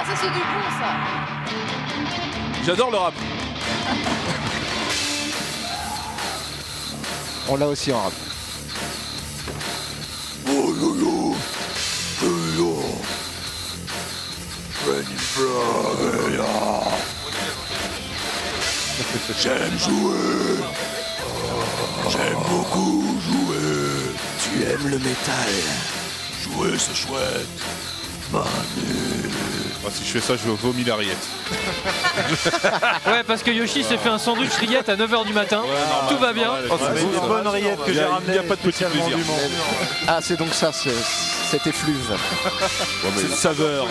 Ah, ça c'est du bon ça. J'adore le rap. On l'a aussi en rap. Oh J'aime jouer, j'aime beaucoup jouer. Tu aimes le métal Jouer c'est chouette. Manu. Moi, si je fais ça, je vomis la rillette. Ouais, parce que Yoshi s'est fait un sandwich rillette à 9h du matin. Tout va bien. Oh, c'est une bonne rillette que Il y j'ai a- ramenée. il y a pas de petit plaisir. du Mans. Ah, c'est donc ça, ce- cet effluve. C'est une saveur.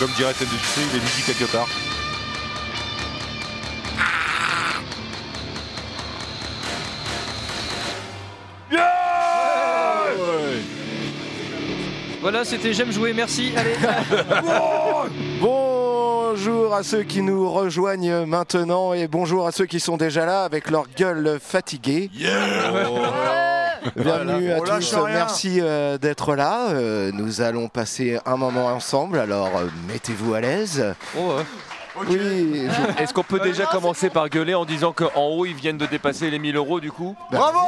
Comme dirait TNDJC, il est midi quelque part. Voilà, c'était J'aime jouer, merci. Allez. Bonjour à ceux qui nous rejoignent maintenant et bonjour à ceux qui sont déjà là avec leur gueule fatiguée. Bienvenue à tous, merci euh, d'être là. Euh, nous allons passer un moment ensemble, alors euh, mettez-vous à l'aise. Oh, ouais. Oui, je- Est-ce qu'on peut déjà commencer par gueuler en disant qu'en haut ils viennent de dépasser les 1000 euros du coup? Bravo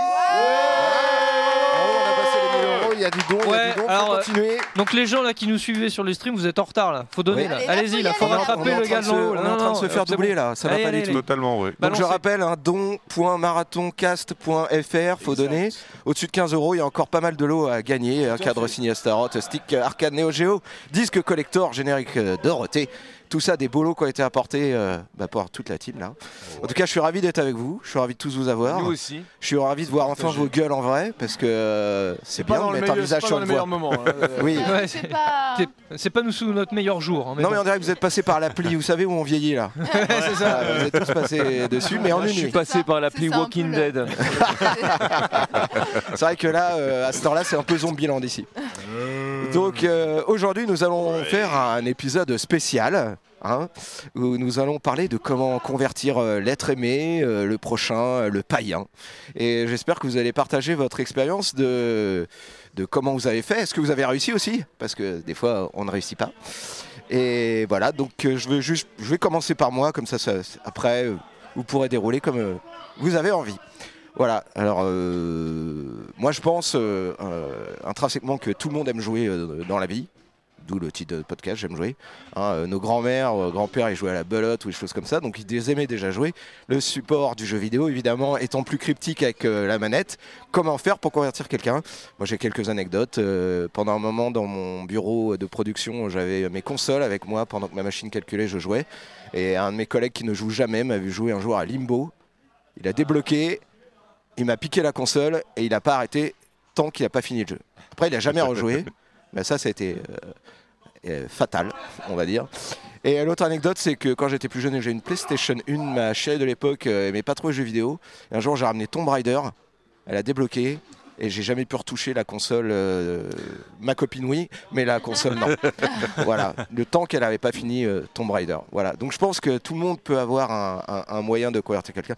il y a du don, il y a Ouais, du don, alors, faut euh, continuer. Donc les gens là qui nous suivaient sur les streams, vous êtes en retard là. Faut donner Oui. là. Allez, là, Allez-y faut là, faut rattraper en le haut, on est en train de se faire doubler là, ça va pas du tout. Totalement, oui. Donc je rappelle, un don.marathon.cast.fr, faut donner. Au-dessus de 15 euros, il y a encore pas mal de lots à gagner. Un cadre signé Astaroth, stick arcade Neo Geo, disque collector, générique euh, Dorothée. Tout ça, des lots qui ont été apportés euh, bah, par toute la team là. En tout cas, je suis ravi d'être avec vous. Je suis ravi de tous vous avoir. Nous aussi. Je suis ravi de voir enfin vos gueules en vrai parce que euh, c'est bien de mettre un visage sur une voix. moment. Oui. Ouais, C'est pas. pas nous sous notre meilleur jour. hein, mais Non bon. mais on dirait que vous êtes passé par l'appli, vous savez où on vieillit là. c'est ça. Ah, vous êtes tous passés dessus, mais en Je une suis nuit. passé par l'appli C'est ça, un Walking peu le- Dead. C'est vrai que là, euh, à ce temps-là, c'est un peu Zombieland ici. Donc euh, aujourd'hui, nous allons faire un épisode spécial. hein, où nous allons parler de comment convertir euh, l'être aimé, euh, le prochain, euh, le païen. Et j'espère que vous allez partager votre expérience de, de comment vous avez fait. Est-ce que vous avez réussi aussi? Parce que des fois, on ne réussit pas. Et voilà, donc euh, je, veux juste, je vais commencer par moi, comme ça, ça- après, euh, vous pourrez dérouler comme euh, vous avez envie. Voilà, alors euh, moi je pense euh, euh, intrinsèquement que tout le monde aime jouer dans la vie, d'où le titre de podcast, j'aime jouer. Hein, nos grands-mères, grands-pères, ils jouaient à la belote ou des choses comme ça, donc ils aimaient déjà jouer. Le support du jeu vidéo, évidemment, étant plus cryptique avec la manette, comment faire pour convertir quelqu'un? Moi j'ai quelques anecdotes. Pendant un moment dans mon bureau de production, j'avais mes consoles avec moi pendant que ma machine calculait, je jouais. Et un de mes collègues qui ne joue jamais m'a vu jouer un jour à Limbo. Il a débloqué, il m'a piqué la console et il n'a pas arrêté tant qu'il n'a pas fini le jeu. Après, il n'a jamais rejoué, mais ça, ça a été euh, euh, fatal, on va dire. Et l'autre anecdote, c'est que quand j'étais plus jeune et j'ai une PlayStation 1, ma chérie de l'époque euh, aimait pas trop les jeux vidéo. Et un jour, j'ai ramené Tomb Raider, elle a débloqué. Et j'ai jamais pu retoucher la console. euh, ma copine, oui, mais la console, non. voilà, le temps qu'elle n'avait pas fini euh, Tomb Raider. Voilà, donc je pense que tout le monde peut avoir un, un- un moyen de convertir quelqu'un.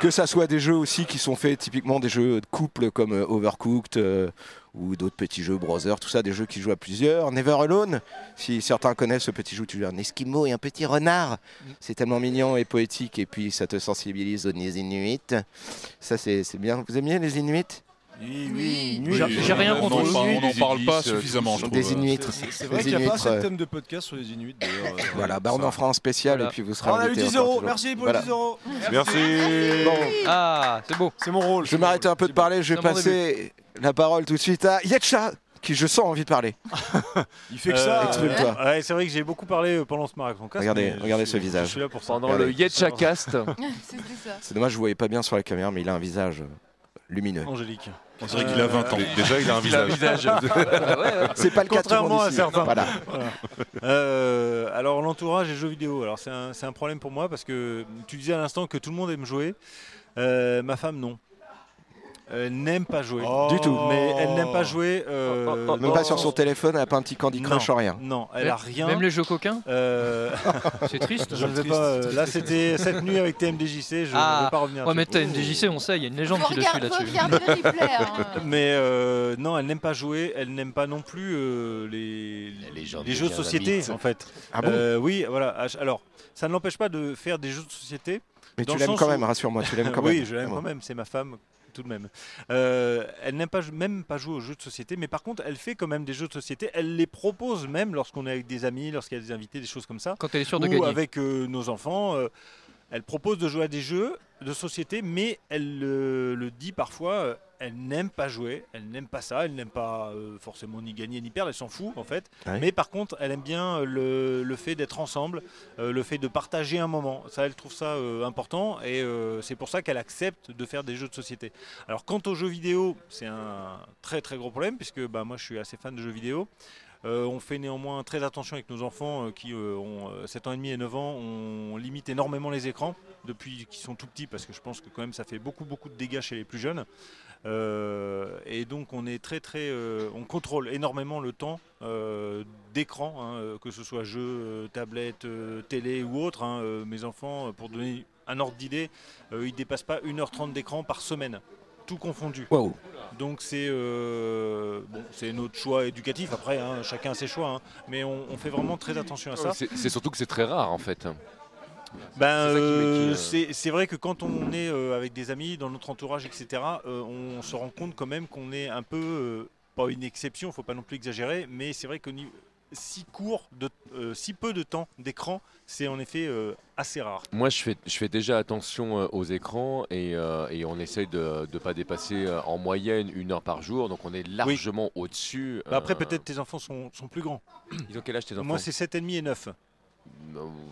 Que ça soit des jeux aussi qui sont faits typiquement des jeux de couple comme euh, Overcooked euh, ou d'autres petits jeux Brother, tout ça, des jeux qui jouent à plusieurs. Never Alone, si certains connaissent ce petit jeu, tu as un esquimau et un petit renard. C'est tellement mignon et poétique et puis ça te sensibilise aux Inuits. Ça, c'est bien. Vous aimez les Inuits? Oui, oui. Oui, J'ai- rien on contre eux. On n'en parle pas euh, suffisamment, je. Des Inuits. C'est vrai qu'il n'y a pas Inuits, assez de thèmes de podcast sur les Inuits d'ailleurs. euh, Voilà, bah on en fera un spécial et puis vous serez Ah, on a eu invités 10 encore euros, merci pour les 10 euros. Merci. Ah, c'est beau. C'est mon rôle. je vais m'arrêter un peu de parler, je vais passer la parole tout de suite à Yetcha, qui je sens envie de parler. Il fait que Euh, ça. exprime-toi. euh, Ouais, c'est vrai que j'ai beaucoup parlé euh, pendant ce marathon. Cast, Regardez- regardez suis- ce visage. Je suis là pour ça. Pendant Regardez. le Yetcha Cast. C'est dommage, je ne voyais pas bien sur la caméra, mais il a un visage lumineux. Angélique. On dirait qu'il a 20 ans. Dé- Déjà, il a un visage. Ouais, ouais. C'est pas le cas de tout le monde Contrairement à certains. Voilà. Euh, alors l'entourage et jeux vidéo. Alors c'est un, c'est un problème pour moi parce que tu disais à l'instant que tout le monde aime jouer. Euh, ma femme non. Elle n'aime pas jouer. Du tout. Mais elle n'aime pas jouer. euh, Même pas sur son téléphone, elle a pas un petit Candy Crush, Non. rien. Non, elle a rien. Même les jeux coquins Euh, C'est triste. je ne vais pas. euh, là, c'était cette nuit avec TMDJC. Je ne Ah. vais pas revenir. Ouais, mais dessus. t'as MDJC, on sait, il y a une légende qui le suit regarder, faut là-dessus. hein. Mais euh, non, elle n'aime pas jouer. Elle n'aime pas non plus euh, les, Les gens les jeux de société, en fait. Ah bon? Euh, oui, voilà. Alors, ça ne l'empêche pas de faire des jeux de société. Mais tu l'aimes quand même, rassure-moi, tu l'aimes quand oui, même. je l'aime Ah quand même. C'est ma femme, tout de même. Euh, elle n'aime pas même pas jouer aux jeux de société, mais par contre, elle fait quand même des jeux de société. Elle les propose même lorsqu'on est avec des amis, lorsqu'il y a des invités, des choses comme ça. Quand elle est sûre de ou gagner. avec euh, nos enfants. euh, elle propose de jouer à des jeux de société, mais elle le dit parfois, elle n'aime pas jouer, elle n'aime pas ça, elle n'aime pas euh, forcément ni gagner ni perdre, elle s'en fout en fait. Ouais. Mais par contre, elle aime bien euh, le, le fait d'être ensemble, euh, le fait de partager un moment. Ça, elle trouve ça euh, important et c'est pour ça qu'elle accepte de faire des jeux de société. Alors quant aux jeux vidéo, c'est un très très gros problème puisque bah, moi je suis assez fan de jeux vidéo. Euh, on fait néanmoins très attention avec nos enfants euh, qui euh, ont euh, 7 ans et demi et 9 ans. On limite énormément les écrans depuis qu'ils sont tout petits parce que je pense que quand même ça fait beaucoup beaucoup de dégâts chez les plus jeunes. Et donc on est très très, on contrôle énormément le temps d'écran, hein, que ce soit jeu, tablette, télé ou autre. hein. Mes enfants, pour donner un ordre d'idée, ils dépassent pas 1h30 d'écran par semaine, tout confondu. Waouh. Donc c'est euh, bon, c'est notre choix éducatif. Après, hein, chacun a ses choix, hein. mais on, on fait vraiment très attention à ça. C'est surtout que c'est très rare en fait. Ben, C'est euh, vrai que quand on est euh, avec des amis, dans notre entourage, etc., euh, on se rend compte quand même qu'on est un peu, euh, pas une exception, faut pas non plus exagérer, mais c'est vrai que ni- si court, de, euh, si peu de temps d'écran, c'est en effet euh, assez rare. Moi, je fais, je fais déjà attention euh, aux écrans et, et on essaye de ne pas dépasser en moyenne une heure par jour. Donc, on est largement au-dessus. Bah, après, peut-être tes enfants sont, sont plus grands. Ils ont quel âge tes enfants? Moi, c'est 7,5 et 9. Euh,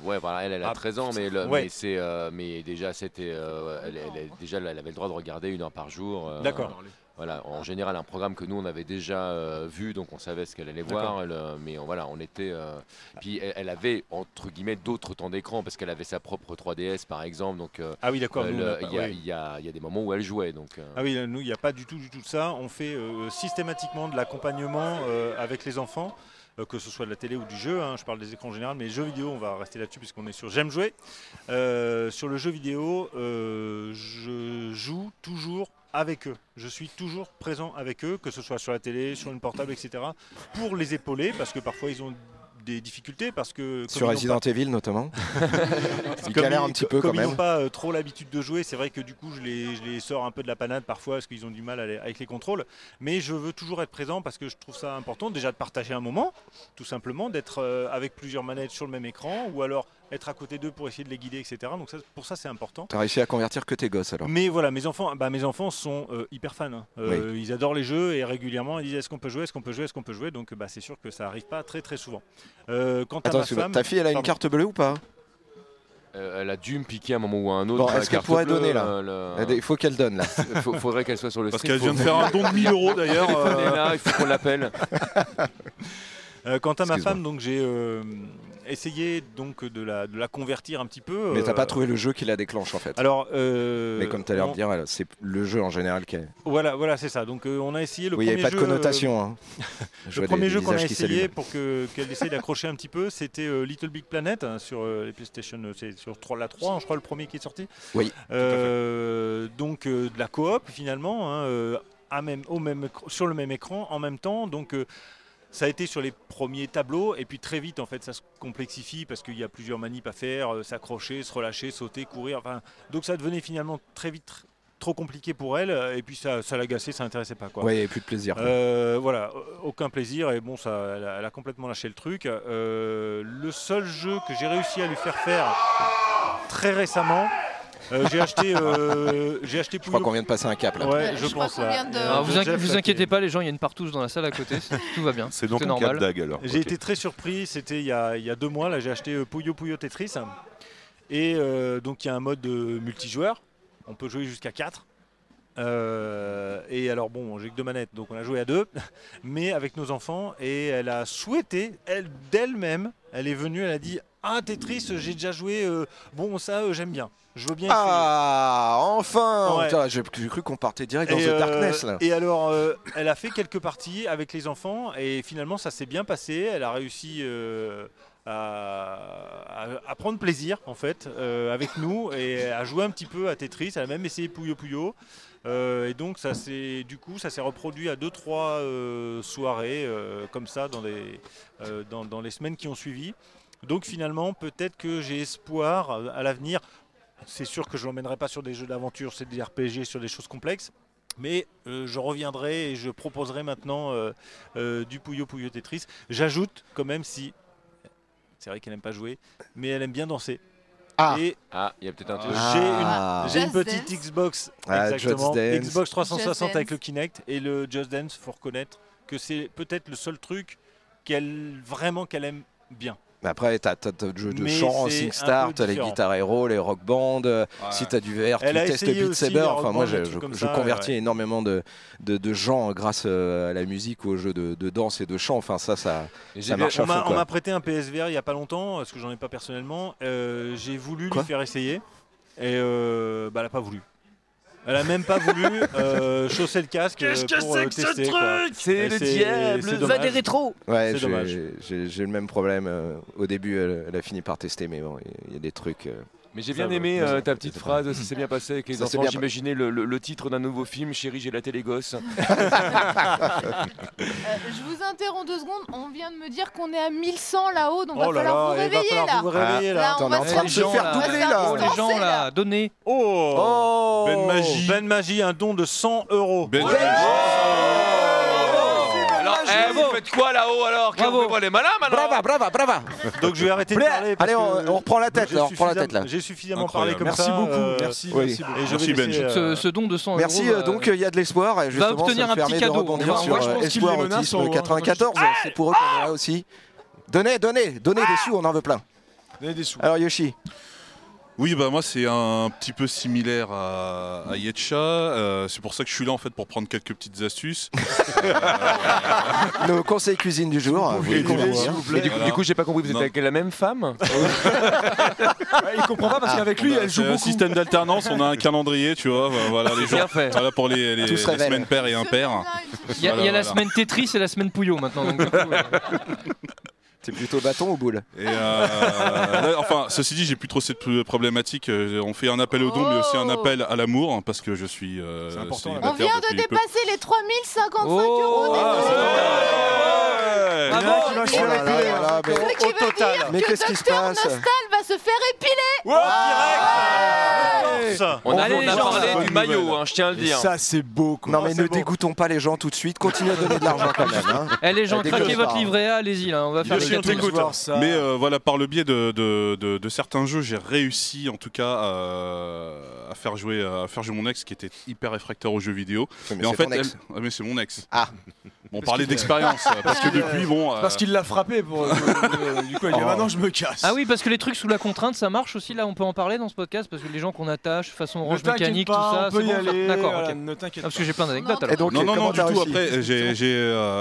Ouais, voilà, elle, elle a Ah, 13 ans, mais, le- ouais. mais, c'est, mais déjà, c'était, elle, elle- elle- déjà, elle avait le droit de regarder une heure par jour. D'accord. Voilà, en général, un programme que nous, on avait déjà euh, vu, donc on savait ce qu'elle allait voir. elle, euh, mais euh, voilà, on était. euh, Puis elle, elle avait, entre guillemets, d'autres temps d'écran, parce qu'elle avait sa propre 3DS, par exemple. Donc, Ah oui, d'accord. il y, a- oui. il y a- il y a des moments où elle jouait. Donc, Ah oui, nous, il n'y a pas du tout, du tout ça. On fait systématiquement de l'accompagnement avec les enfants, que ce soit de la télé ou du jeu. hein. je parle des écrans en général, mais les jeux vidéo, on va rester là-dessus puisqu'on est sur J'aime jouer. Euh, sur le jeu vidéo, euh, je joue toujours avec eux. Je suis toujours présent avec eux, que ce soit sur la télé, sur une portable, etc. Pour les épauler, parce que parfois ils ont des difficultés parce que Sur Resident Evil notamment. Ils- un petit peu comme quand ils n'ont même. pas euh, trop l'habitude de jouer, c'est vrai que du coup je les, je les sors un peu de la panade parfois parce qu'ils ont du mal les- avec les contrôles. Mais je veux toujours être présent parce que je trouve ça important déjà de partager un moment, tout simplement, d'être euh, avec plusieurs manettes sur le même écran ou alors être à côté d'eux pour essayer de les guider, etc. Donc ça, pour ça c'est important. T'as réussi à convertir que tes gosses alors? Mais voilà, mes enfants, bah, mes enfants sont euh, hyper fans. hein. Euh, Ils adorent les jeux et régulièrement ils disent est-ce qu'on peut jouer, est-ce qu'on peut jouer, est-ce qu'on peut jouer? Donc bah, c'est sûr que ça arrive pas très très souvent. Euh, quant à Attends, ma excuse-moi, femme, ta fille elle a une carte bleue ou pas? Elle a dû me piquer à un moment ou à un autre. Bon, est-ce qu'elle carte pourrait bleue, donner, là? le- Il faut qu'elle donne là. Faut- faudrait qu'elle soit sur le Parce stream. qu'elle vient de faire un don de 1000 euros d'ailleurs. Elle est là, il faut qu'on l'appelle. Quant à ma femme, donc j'ai euh, essayé donc de la, de la convertir un petit peu. Mais t'as euh, pas trouvé le jeu qui la déclenche en fait. Alors, euh, Mais comme tu as l'air de dire, c'est le jeu en général qui est. Voilà, voilà, c'est ça. Donc euh, on a essayé le Oui, il n'y premier avait pas de jeu. euh, connotation. hein. Je le premier des jeu qu'on a essayé pour que qu'elle essaye d'accrocher un petit peu, c'était euh, Little Big Planet hein, sur euh, les PlayStation, euh, c'est sur 3, la 3, je crois le premier qui est sorti. Oui, Euh, donc euh, de la coop finalement, hein, euh, à même, au même, sur le même écran en même temps. Donc euh, ça a été sur les premiers tableaux et puis très vite en fait ça se complexifie parce qu'il y a plusieurs manips à faire, euh, s'accrocher, se relâcher, sauter, courir. Enfin, donc ça devenait finalement très vite tr- trop compliqué pour elle et puis ça, ça l'agaçait, ça l'intéressait pas quoi. Ouais, il n'y avait plus de plaisir. Euh, voilà, aucun plaisir et bon, ça, elle a, elle a complètement lâché le truc. Euh, le seul jeu que j'ai réussi à lui faire faire très récemment, euh, j'ai acheté, euh, j'ai acheté Je crois Puyo- qu'on vient de passer un cap là. Ouais, Je pense là. de- Euh, Alors, vous, inqui- inquiétez qui- pas, les gens, il y a une partouze dans la salle à côté, tout va bien. C'est donc un cap normal. d'ag alors. J'ai été très surpris, c'était il, y a- il y a deux mois, là j'ai acheté euh, Puyo Puyo Tetris. Et euh, donc il y a un mode multijoueur, on peut jouer jusqu'à 4. Euh, et alors bon, j'ai que deux manettes, donc on a joué à deux, mais avec nos enfants. Et elle a souhaité, elle d'elle-même, elle est venue, elle a dit Ah Tetris, j'ai déjà joué. euh, bon ça, euh, j'aime bien. Je veux bien. essayer. Ah, enfin Ouais. J'ai cru qu'on partait direct dans The euh, Darkness là. et alors, euh, elle a fait quelques parties avec les enfants et finalement, ça s'est bien passé. Elle a réussi à, prendre plaisir en fait avec nous et à jouer un petit peu à Tetris. Elle a même essayé Puyo Puyo. Euh, et donc, ça s'est du coup, ça s'est reproduit à deux trois euh, soirées euh, comme ça dans les semaines qui ont suivi. Donc finalement, peut-être que j'ai espoir à l'avenir. C'est sûr que je l'emmènerai pas sur des jeux d'aventure, c'est des RPG, sur des choses complexes. Mais je reviendrai et je proposerai maintenant du Puyo Puyo Tetris. J'ajoute quand même si. C'est vrai qu'elle n'aime pas jouer, mais elle aime bien danser. Ah. Et Ah, il y a peut-être un truc. j'ai Ah. une, j'ai une petite Dance. Xbox, Ah, exactement. Xbox 360 Just avec le Kinect et le Just Dance, faut reconnaître que c'est peut-être le seul truc qu'elle vraiment qu'elle aime bien. Mais après, t'as t'as t'as le jeu de chant, SingStar, t'as les. Guitar Hero, les Rock Band. euh, Ouais. Si t'as du VR, tu Elle testes Beat Saber. Enfin, moi, je, ça, convertis ouais. énormément de, de, de gens grâce euh, à la musique ou aux jeux de, de danse et de chant. Enfin, ça, ça. Ça marche On m'a prêté un PSVR il n'y a pas longtemps, parce que j'en ai pas personnellement. Euh, J'ai voulu Quoi lui faire essayer et euh, bah, elle n'a pas voulu. Elle a même pas voulu euh, chausser le casque euh, pour euh, tester. quoi. C'est Et le c'est- diable, c'est va dommage. des rétros Ouais, C'est j'ai- dommage. j'ai j'ai le même problème. euh, au début, elle, elle a fini par tester, mais bon, il y a des trucs. Mais j'ai bien aimé euh, ta petite phrase, ça s'est bien passé avec les Ça enfants. J'imaginais le, le- le titre d'un nouveau film, Chérie, j'ai la télé gosse. Euh, je vous interromps deux secondes. On vient de me dire qu'on est à 1100 là-haut, donc Oh va falloir là, va réveiller falloir là. vous réveiller là. Là, on T'en es va en train de se faire doubler là. Oh, les gens là, donnez. Oh, Oh Ben Magie. Ben Magie, un don de 100 euros. Ben vous faites quoi là-haut alors Bravo. On fait les malins maintenant Brava, brava, brava Donc je vais arrêter de parler. parce Allez, on, on reprend la tête j'ai là, on reprend la tête là. suffisamment- J'ai suffisamment Incroyable. parlé comme Merci ça. beaucoup, euh, merci, oui. merci beaucoup. Et je Merci, Benji. Ce, euh, ce don de 100 Merci, euros. euh, va- donc il y a de l'espoir et justement obtenir ça me un petit permet cadeau. de rebondir Moi, sur moi, Espoir Autisme en- en- 94, c'est pour eux qu'on est là aussi. Donnez, donnez, donnez des sous, on en veut plein. Donnez des sous. Alors Yoshi, Oui, bah moi c'est un petit peu similaire à, à Yetcha. euh, c'est pour ça que je suis là en fait pour prendre quelques petites astuces. nos conseils cuisine du jour, vous s'il vous Mais du, coup- Voilà. coup, j'ai pas compris, vous êtes Non. avec la même femme il comprend pas parce Ah, qu'avec lui, a- elle joue beaucoup. système d'alternance, on a un calendrier, tu vois. Voilà les jours. Bien fait. Voilà pour les, les- semaines paires et impaires. Il y a, il y a Voilà, la semaine Tetris et la semaine Pouillot maintenant. donc, du coup, euh, C'est plutôt bâton ou boule Et euh, là, enfin, ceci dit, j'ai plus trop cette problématique. Euh, On fait un appel au don, mais aussi un Oh. appel à l'amour, hein, parce que je suis. euh, C'est important, On vient de peu. dépasser les 3055 Oh. euros. Ah, désolé. c'est Il pas mal. y en a Bravo. qui va chier là avec là lui, là hein. là, mais- Ce qui Au veut total. dire Mais que qu'est-ce qui se passe Nostal va se faire épiler. Ça. On a, Allez, on les a gens, parlé du maillot, hein, je tiens à le Et dire. ça, c'est beau. quoi. Non Ah, mais ne dégoûtons pas les gens tout de suite, continuez à donner de l'argent quand même. hein. Eh les gens, craquez des votre closards. livret A, allez-y là, on va faire les on t'écoute. Mais euh, voilà, par le biais de, de- de- de certains jeux, j'ai réussi en tout cas à faire jouer à faire jouer mon ex qui était hyper réfractaire aux jeux vidéo. Mais Et en fait, ton ex. elle- ah, mais c'est mon ex. Ah. On Parce parlait d'expérience euh, parce que depuis bon. euh, Parce qu'il l'a frappé pour. du coup, il dit Oh. maintenant je me casse. Ah oui, parce que les trucs sous la contrainte, ça marche aussi. Là, on peut en parler dans ce podcast parce que les gens qu'on attache, façon orange mécanique, tout pas, ça, on peut c'est y bon. D'accord, voilà, ok. Ne Ah, t'inquiète parce pas. que j'ai plein d'anecdotes Non. alors. Non, non, du tout. Après,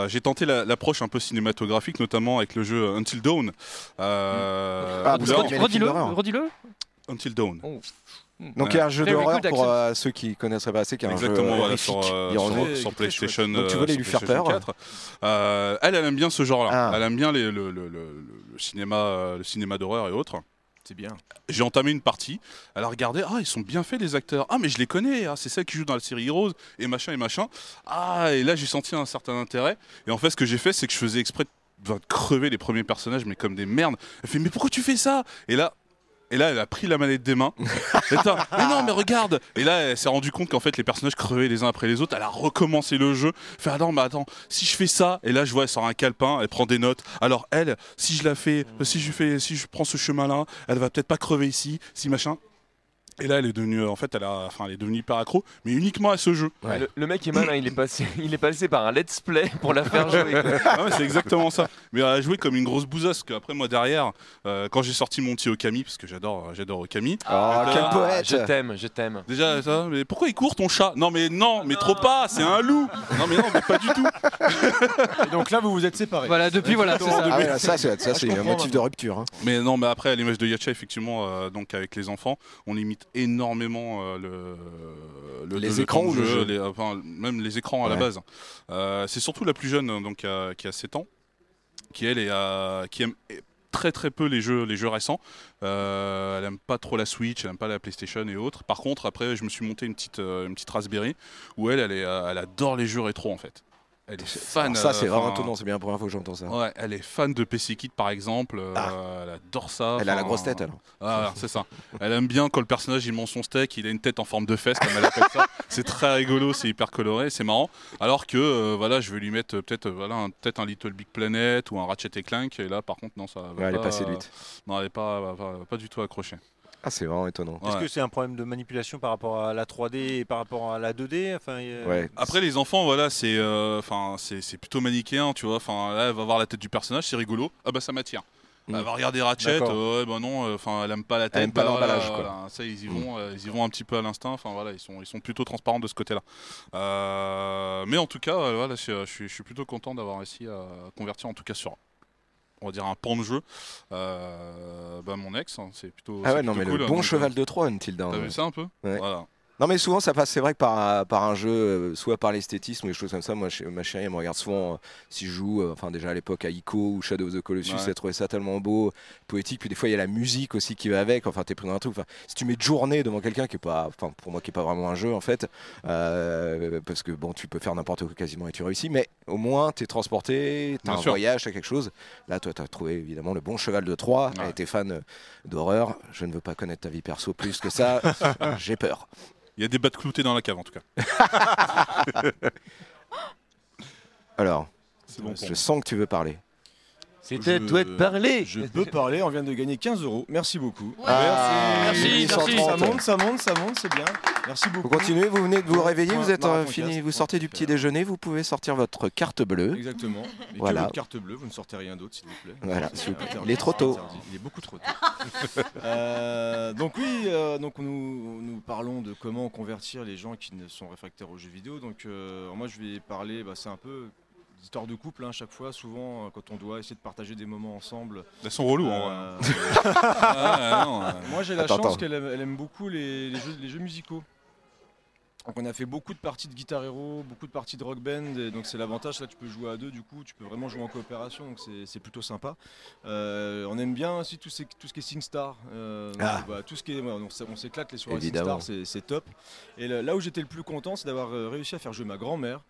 j'ai tenté la- l'approche un peu cinématographique, notamment avec le jeu Until Dawn. Euh, Ah, Redis-le, redis-le. Until Dawn. Donc il y a un jeu d'horreur pour euh, ceux qui connaissent pas assez, qui est un jeu Exactement, voilà, horrifique, sur, euh, sur- sur PlayStation. Donc tu euh, voulais sur lui faire peur 4. Euh, elle, elle aime bien ce genre-là. Ah. Elle aime bien les- le, le- le- le- le cinéma, euh, le cinéma d'horreur et autres. C'est bien. J'ai entamé une partie. Elle a regardé. Ah, ils sont bien faits les acteurs. Ah, mais je les connais. Ah, c'est celle qui joue dans la série Heroes et machin et machin. Ah, et là j'ai senti un certain intérêt. Et en fait, ce que j'ai fait, c'est que je faisais exprès de de crever les premiers personnages, mais comme des merdes. Elle fait, mais pourquoi tu fais ça? Et là. Et là, elle a pris la manette des mains. Attends, mais non, mais regarde Et là, elle s'est rendu compte qu'en fait, les personnages crevaient les uns après les autres. Elle a recommencé le jeu. Elle fait, ah non, mais attends, si je fais ça, et là, je vois, elle sort un calepin, elle prend des notes. Alors, elle, si je la fais, si je fais, si je prends ce chemin-là, elle va peut-être pas crever ici, si machin. Et là, elle est devenue, en fait, elle, a, enfin, elle est devenue hyper accro, mais uniquement à ce jeu. Ouais. Le, le mec est malin, il est passé, il est passé par un let's play pour la faire jouer. Ah ouais, c'est exactement ça. Mais elle a joué comme une grosse bousasse. Que après, moi, derrière, euh, quand j'ai sorti mon petit Okami, parce que j'adore, j'adore Okami. Ah, quel Ah, poète Je t'aime, je t'aime. Déjà, ça, mais pourquoi il court ton chat? Non, mais non, mais trop pas, c'est un loup. Non, mais non, mais pas du tout. Et donc là, vous vous êtes séparés. Voilà, depuis, voilà, c'est ça. Ah ouais, ça, c'est ça, c'est un motif de rupture. hein. Mais non, mais après, à l'image de Yacha, effectivement, euh, donc avec les enfants, on limite énormément euh, le, le- Les le écrans ou le jeu les- enfin, même les écrans à la base. Euh, c'est surtout la plus jeune, hein, donc qui a, qui a 7 ans, qui elle est à- qui aime très très peu les jeux, les jeux récents. Euh, elle aime pas trop la Switch, elle aime pas la PlayStation et autres. Par contre, après, je me suis monté une petite, euh, une petite Raspberry où elle, elle, est, euh, elle adore les jeux rétro en fait. Elle est fan. Alors ça, c'est euh, étonnant, c'est bien la première fois que j'entends ça. Ouais, elle est fan de PC Kit par exemple. euh, Ah. Elle adore ça. Elle a la grosse tête alors. ah, c'est ça. Elle aime bien quand le personnage il mange son steak, il a une tête en forme de fesse, comme elle appelle ça. C'est très rigolo, c'est hyper coloré, c'est marrant. Alors que euh, voilà, je vais lui mettre euh, peut-être euh, voilà, un- un Little Big Planet ou un Ratchet et Clank. Et là, par contre, non, ça. Va Ouais, elle est pas, pas séduite. Non, elle est pas, va- va- va pas du tout accrochée. Ah, c'est vraiment étonnant. Est-ce Ouais. que c'est un problème de manipulation par rapport à la 3D et par rapport à la 2D enfin, il y a- Ouais. Après les enfants, voilà, c'est, euh, enfin, c'est, c'est plutôt manichéen, tu vois. Enfin, là, elle va voir la tête du personnage, c'est rigolo. Ah bah ça m'attire. Mm. Elle va regarder Ratchet, euh, ouais, bah non, euh, enfin, elle aime pas la tête. aime pas bah, voilà, l'emballage, quoi. voilà, ça, ils y Mm. vont, euh, ils y vont un petit peu à l'instinct. Enfin voilà, ils sont, ils sont plutôt transparents de ce côté-là. Euh, mais en tout cas, voilà, je, je suis, je suis plutôt content d'avoir réussi à convertir, en tout cas sur, on va dire un pan de jeu, euh, bah, mon ex. hein, c'est plutôt. Ah ouais, non, mais cool, le hein, bon donc, cheval de Troie, Tilda. T'as ouais. vu ça un peu? Ouais. Voilà. Non, mais souvent ça passe, c'est vrai que par, par un jeu, euh, soit par l'esthétisme ou des choses comme ça. Moi, ma chérie, elle me regarde souvent euh, si je joue, euh, enfin déjà à l'époque à Ico ou Shadow of the Colossus, Ouais. elle trouvait ça tellement beau, poétique. Puis des fois, il y a la musique aussi qui va avec. Enfin, t'es pris dans un truc. Enfin, si tu mets de journée devant quelqu'un qui est pas, enfin, pour moi, qui est pas vraiment un jeu en fait, euh, parce que bon, tu peux faire n'importe quoi quasiment et tu réussis, mais au moins, t'es transporté, t'as un sûr. voyage, t'as quelque chose. Là, toi, t'as trouvé évidemment le bon cheval de Troie. Ouais. Était fan d'horreur. Je ne veux pas connaître ta vie perso plus que ça. J'ai peur. Il y a des battes cloutées dans la cave en tout cas. Alors, bon je sens que tu veux parler. C'était Je- toi de parler. Je peux parler, on vient de gagner 15 euros. Merci beaucoup. Ouais. Ah, Merci, merci. 830. Ça monte, ça monte, ça monte, c'est bien. Merci beaucoup. Vous continuez, vous venez de vous réveiller, vous êtes euh, Marathon fini, vous sortez du petit déjeuner, vous pouvez sortir votre carte bleue. Exactement. Et Voilà. que votre carte bleue, vous ne sortez rien d'autre, s'il vous plaît. Voilà, s'il vous plaît. Il est trop tôt. Il est beaucoup trop tôt. Euh, donc oui, euh, donc nous, nous parlons de comment convertir les gens qui ne sont réfractaires aux jeux vidéo. Donc euh, moi je vais parler, bah, c'est un peu histoire de couple hein, chaque fois. Souvent euh, quand on doit essayer de partager des moments ensemble. Elles sont reloues en vrai. euh, Ah, non, moi j'ai la Attends, chance attends. qu'elle aime, elle aime beaucoup les, les jeux, les jeux musicaux. Donc on a fait beaucoup de parties de Guitar Hero, beaucoup de parties de Rock Band, et donc c'est l'avantage là tu peux jouer à deux du coup, tu peux vraiment jouer en coopération, donc c'est- c'est plutôt sympa. Euh, on aime bien aussi tout, ces- tout ce qui est SingStar, euh, Ah. bah, tout ce qui est, ouais, on s'é- on s'éclate les soirées Évidemment. SingStar, c'est- c'est top. Et là où j'étais le plus content, c'est d'avoir euh, réussi à faire jouer ma grand-mère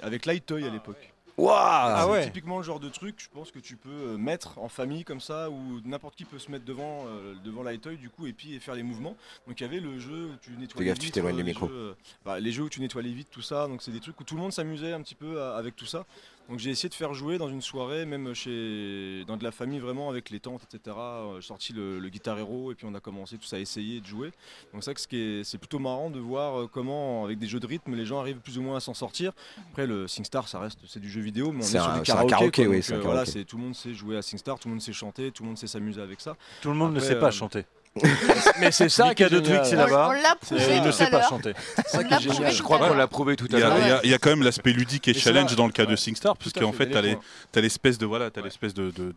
avec Lightoy à l'époque. Waouh Ah C'est ouais. typiquement le genre de truc, je pense que tu peux euh, mettre en famille comme ça, où n'importe qui peut se mettre devant, euh, devant Lightoy du coup et puis faire les mouvements. Donc il y avait le jeu où tu nettoies Fais gaffe, tu t'éloignes du les micro. jeux, euh, bah, les jeux où tu nettoies les vitres, tout ça. Donc c'est des trucs où tout le monde s'amusait un petit peu à- avec tout ça. Donc j'ai essayé de faire jouer dans une soirée, même chez dans de la famille vraiment avec les tantes, etc. Euh, J'ai sorti le, le Guitar Hero et puis on a commencé tous à essayer de jouer. Donc c'est ça que ce qui est- c'est plutôt marrant de voir euh, comment avec des jeux de rythme les gens arrivent plus ou moins à s'en sortir. Après le SingStar ça reste c'est du jeu vidéo, mais on est, sur un- du c'est un karaoké. karaoké, quoi. oui, Donc, c'est un voilà, karaoké. c'est tout le monde sait jouer à SingStar, tout le monde sait chanter, tout le monde sait s'amuser avec ça. Tout le monde ne sait pas euh, chanter. Mais c'est ça qui est Mika de génial. Twix, c'est On, là-bas. on l'a Et prouvé il ne sait pas chanter. Je crois qu'on l'a prouvé tout Il à y, a, l'heure. il y a- il y a quand même l'aspect ludique et challenge dans le cas de. SingStar, à puisqu'en fait, il y a points. t'as l'espèce de voilà, t'as l'espèce de, de,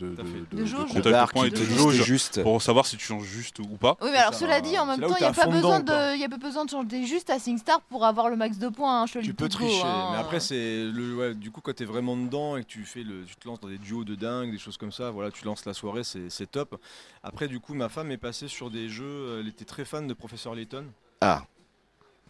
et de jauge pour savoir si tu changes juste ou pas. Oui, mais alors cela dit, en même temps, il n'y a, pas besoin de- y a pas besoin de changer juste à SingStar pour avoir le max de points. hein, Tu peux tricher, hein. mais après c'est le du coup quand t'es vraiment dedans et que tu fais le, tu te lances dans des duos de dingue, des choses comme ça, voilà, tu lances la soirée, c'est top. Après du coup ma femme est passée sur des jeux, elle était très fan de Professeur Layton. Ah.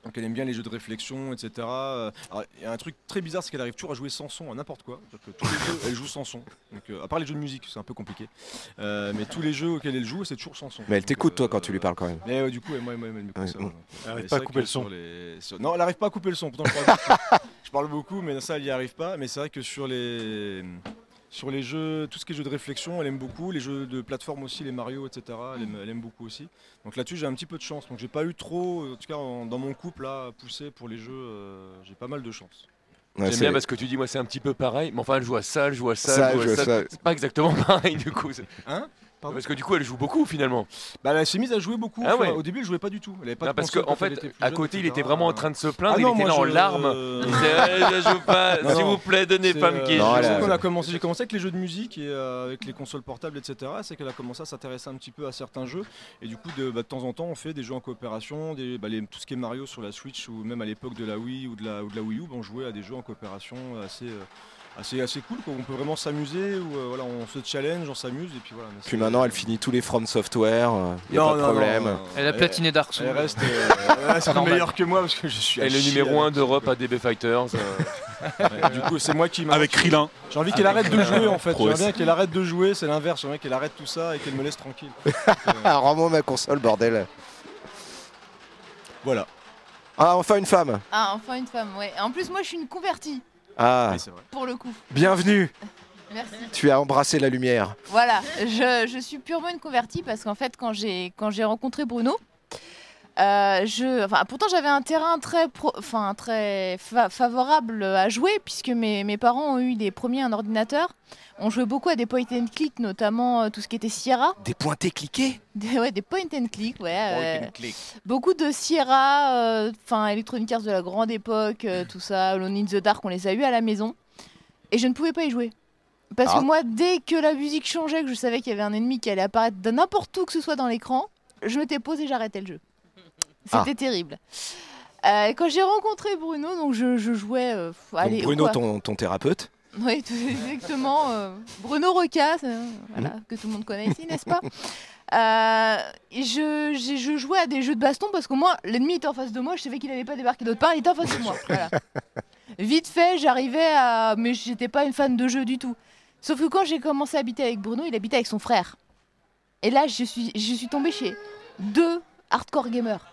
Donc elle aime bien les jeux de réflexion, etc. Euh, alors, Il y a un truc très bizarre, c'est qu'elle arrive toujours à jouer sans son à n'importe quoi. C'est-à-dire que tous les jeux, elle joue sans son. Donc, euh, à part les jeux de musique, c'est un peu compliqué. Euh, mais tous les jeux auxquels elle joue, c'est toujours sans son. Mais elle t'écoute, toi, euh, quand tu lui parles quand même. Mais ouais, du coup, elle, moi, moi, elle m'écoute Ouais, ça. ouais. Elle arrive Et pas à couper le son. sur les- sur- Non, elle arrive pas à couper le son. Pourtant, je parle beaucoup. je parle beaucoup, mais ça, elle y arrive pas. Mais c'est vrai que sur les Sur les jeux, tout ce qui est jeux de réflexion, elle aime beaucoup. Les jeux de plateforme aussi, les Mario, etc. Elle aime, elle aime beaucoup aussi. Donc là-dessus, j'ai un petit peu de chance. Donc j'ai pas eu trop, en tout cas en- dans mon couple, là, à pousser pour les jeux. euh, j'ai pas mal de chance. Ouais, J'aime bien parce que tu dis, moi c'est un petit peu pareil, mais enfin elle joue à ça, elle joue à ça, Ça, elle joue je à vois ça. ça. C'est pas exactement pareil du coup. Hein? Pardon Parce que du coup elle joue beaucoup finalement. Bah, elle s'est mise à jouer beaucoup. Ah ouais. Au début, elle jouait pas du tout. Elle avait pas Non, de parce qu'en fait, à jeune, côté il était vraiment en train de se plaindre, Ah il était là en je- larmes. Il disait, Eh, je joue pas, s'il vous plaît, donnez femme qui euh, commencé, j'ai commencé avec les jeux de musique et euh, avec les consoles portables, etc. C'est qu'elle a commencé à s'intéresser un petit peu à certains jeux. Et du coup, de, bah, de temps en temps, on fait des jeux en coopération, des, bah, les- tout ce qui est Mario sur la Switch ou même à l'époque de la Wii ou de la, ou de la Wii U, bah, on jouait à des jeux en coopération assez, euh, assez, assez cool. Quoi. On peut vraiment s'amuser, ou, euh, voilà, on se challenge, on s'amuse et puis voilà. Mais Puis maintenant, elle finit tous les From Software, il y a Non, pas de non, problème. non, non. Elle a platiné Dark Souls. Elle reste, euh, meilleure que moi parce que je suis. Elle est numéro avec- 1 d'Europe à DB Fighters. euh. Ouais, du coup, c'est moi qui Avec Krillin. J'ai envie qu'elle arrête de jouer en fait. J'aimerais bien qu'elle arrête de jouer, c'est l'inverse. J'aimerais qu'elle arrête tout ça et qu'elle me laisse tranquille. Ah, rends-moi ma console, bordel. Voilà. Ah, enfin une femme. Ah, enfin une femme, ouais. En plus, moi, je suis une convertie, Ah, Oui, c'est vrai. pour le coup. bienvenue. Merci. Tu as embrassé la lumière. Voilà, je, je suis purement une convertie parce qu'en fait, quand j'ai quand j'ai rencontré Bruno, euh, je, enfin, pourtant j'avais un terrain très, pro- enfin, très fa- favorable à jouer puisque mes, mes parents ont eu les premiers un ordinateur. On jouait beaucoup à des point and click, notamment euh, tout ce qui était Sierra. Des pointés cliqués? Des, ouais, des point and click, ouais. euh, beaucoup de Sierra, enfin Electronic Arts de la grande époque, tout ça, Alone in the Dark, on les a eu à la maison. Et je ne pouvais pas y jouer. Parce Ah. que moi, dès que la musique changeait, que je savais qu'il y avait un ennemi qui allait apparaître de n'importe où que ce soit dans l'écran, je m'étais posé et j'arrêtais le jeu. C'était Ah. terrible. Euh, quand j'ai rencontré Bruno, donc je, je jouais. euh, Donc, Bruno, ton, ton thérapeute. Oui, tout- exactement. euh, Bruno Roca, c'est- voilà, Mhm. que tout le monde connaît ici, n'est-ce pas? Et je, je jouais à des jeux de baston parce qu'au moins l'ennemi était en face de moi, je savais qu'il n'allait pas débarquer d'autre part, il était en face de moi. voilà. Vite fait, j'arrivais à. Mais j'étais pas une fan de jeu du tout. Sauf que quand j'ai commencé à habiter avec Bruno, il habitait avec son frère. Et là, je suis, je suis tombée chez deux hardcore gamers.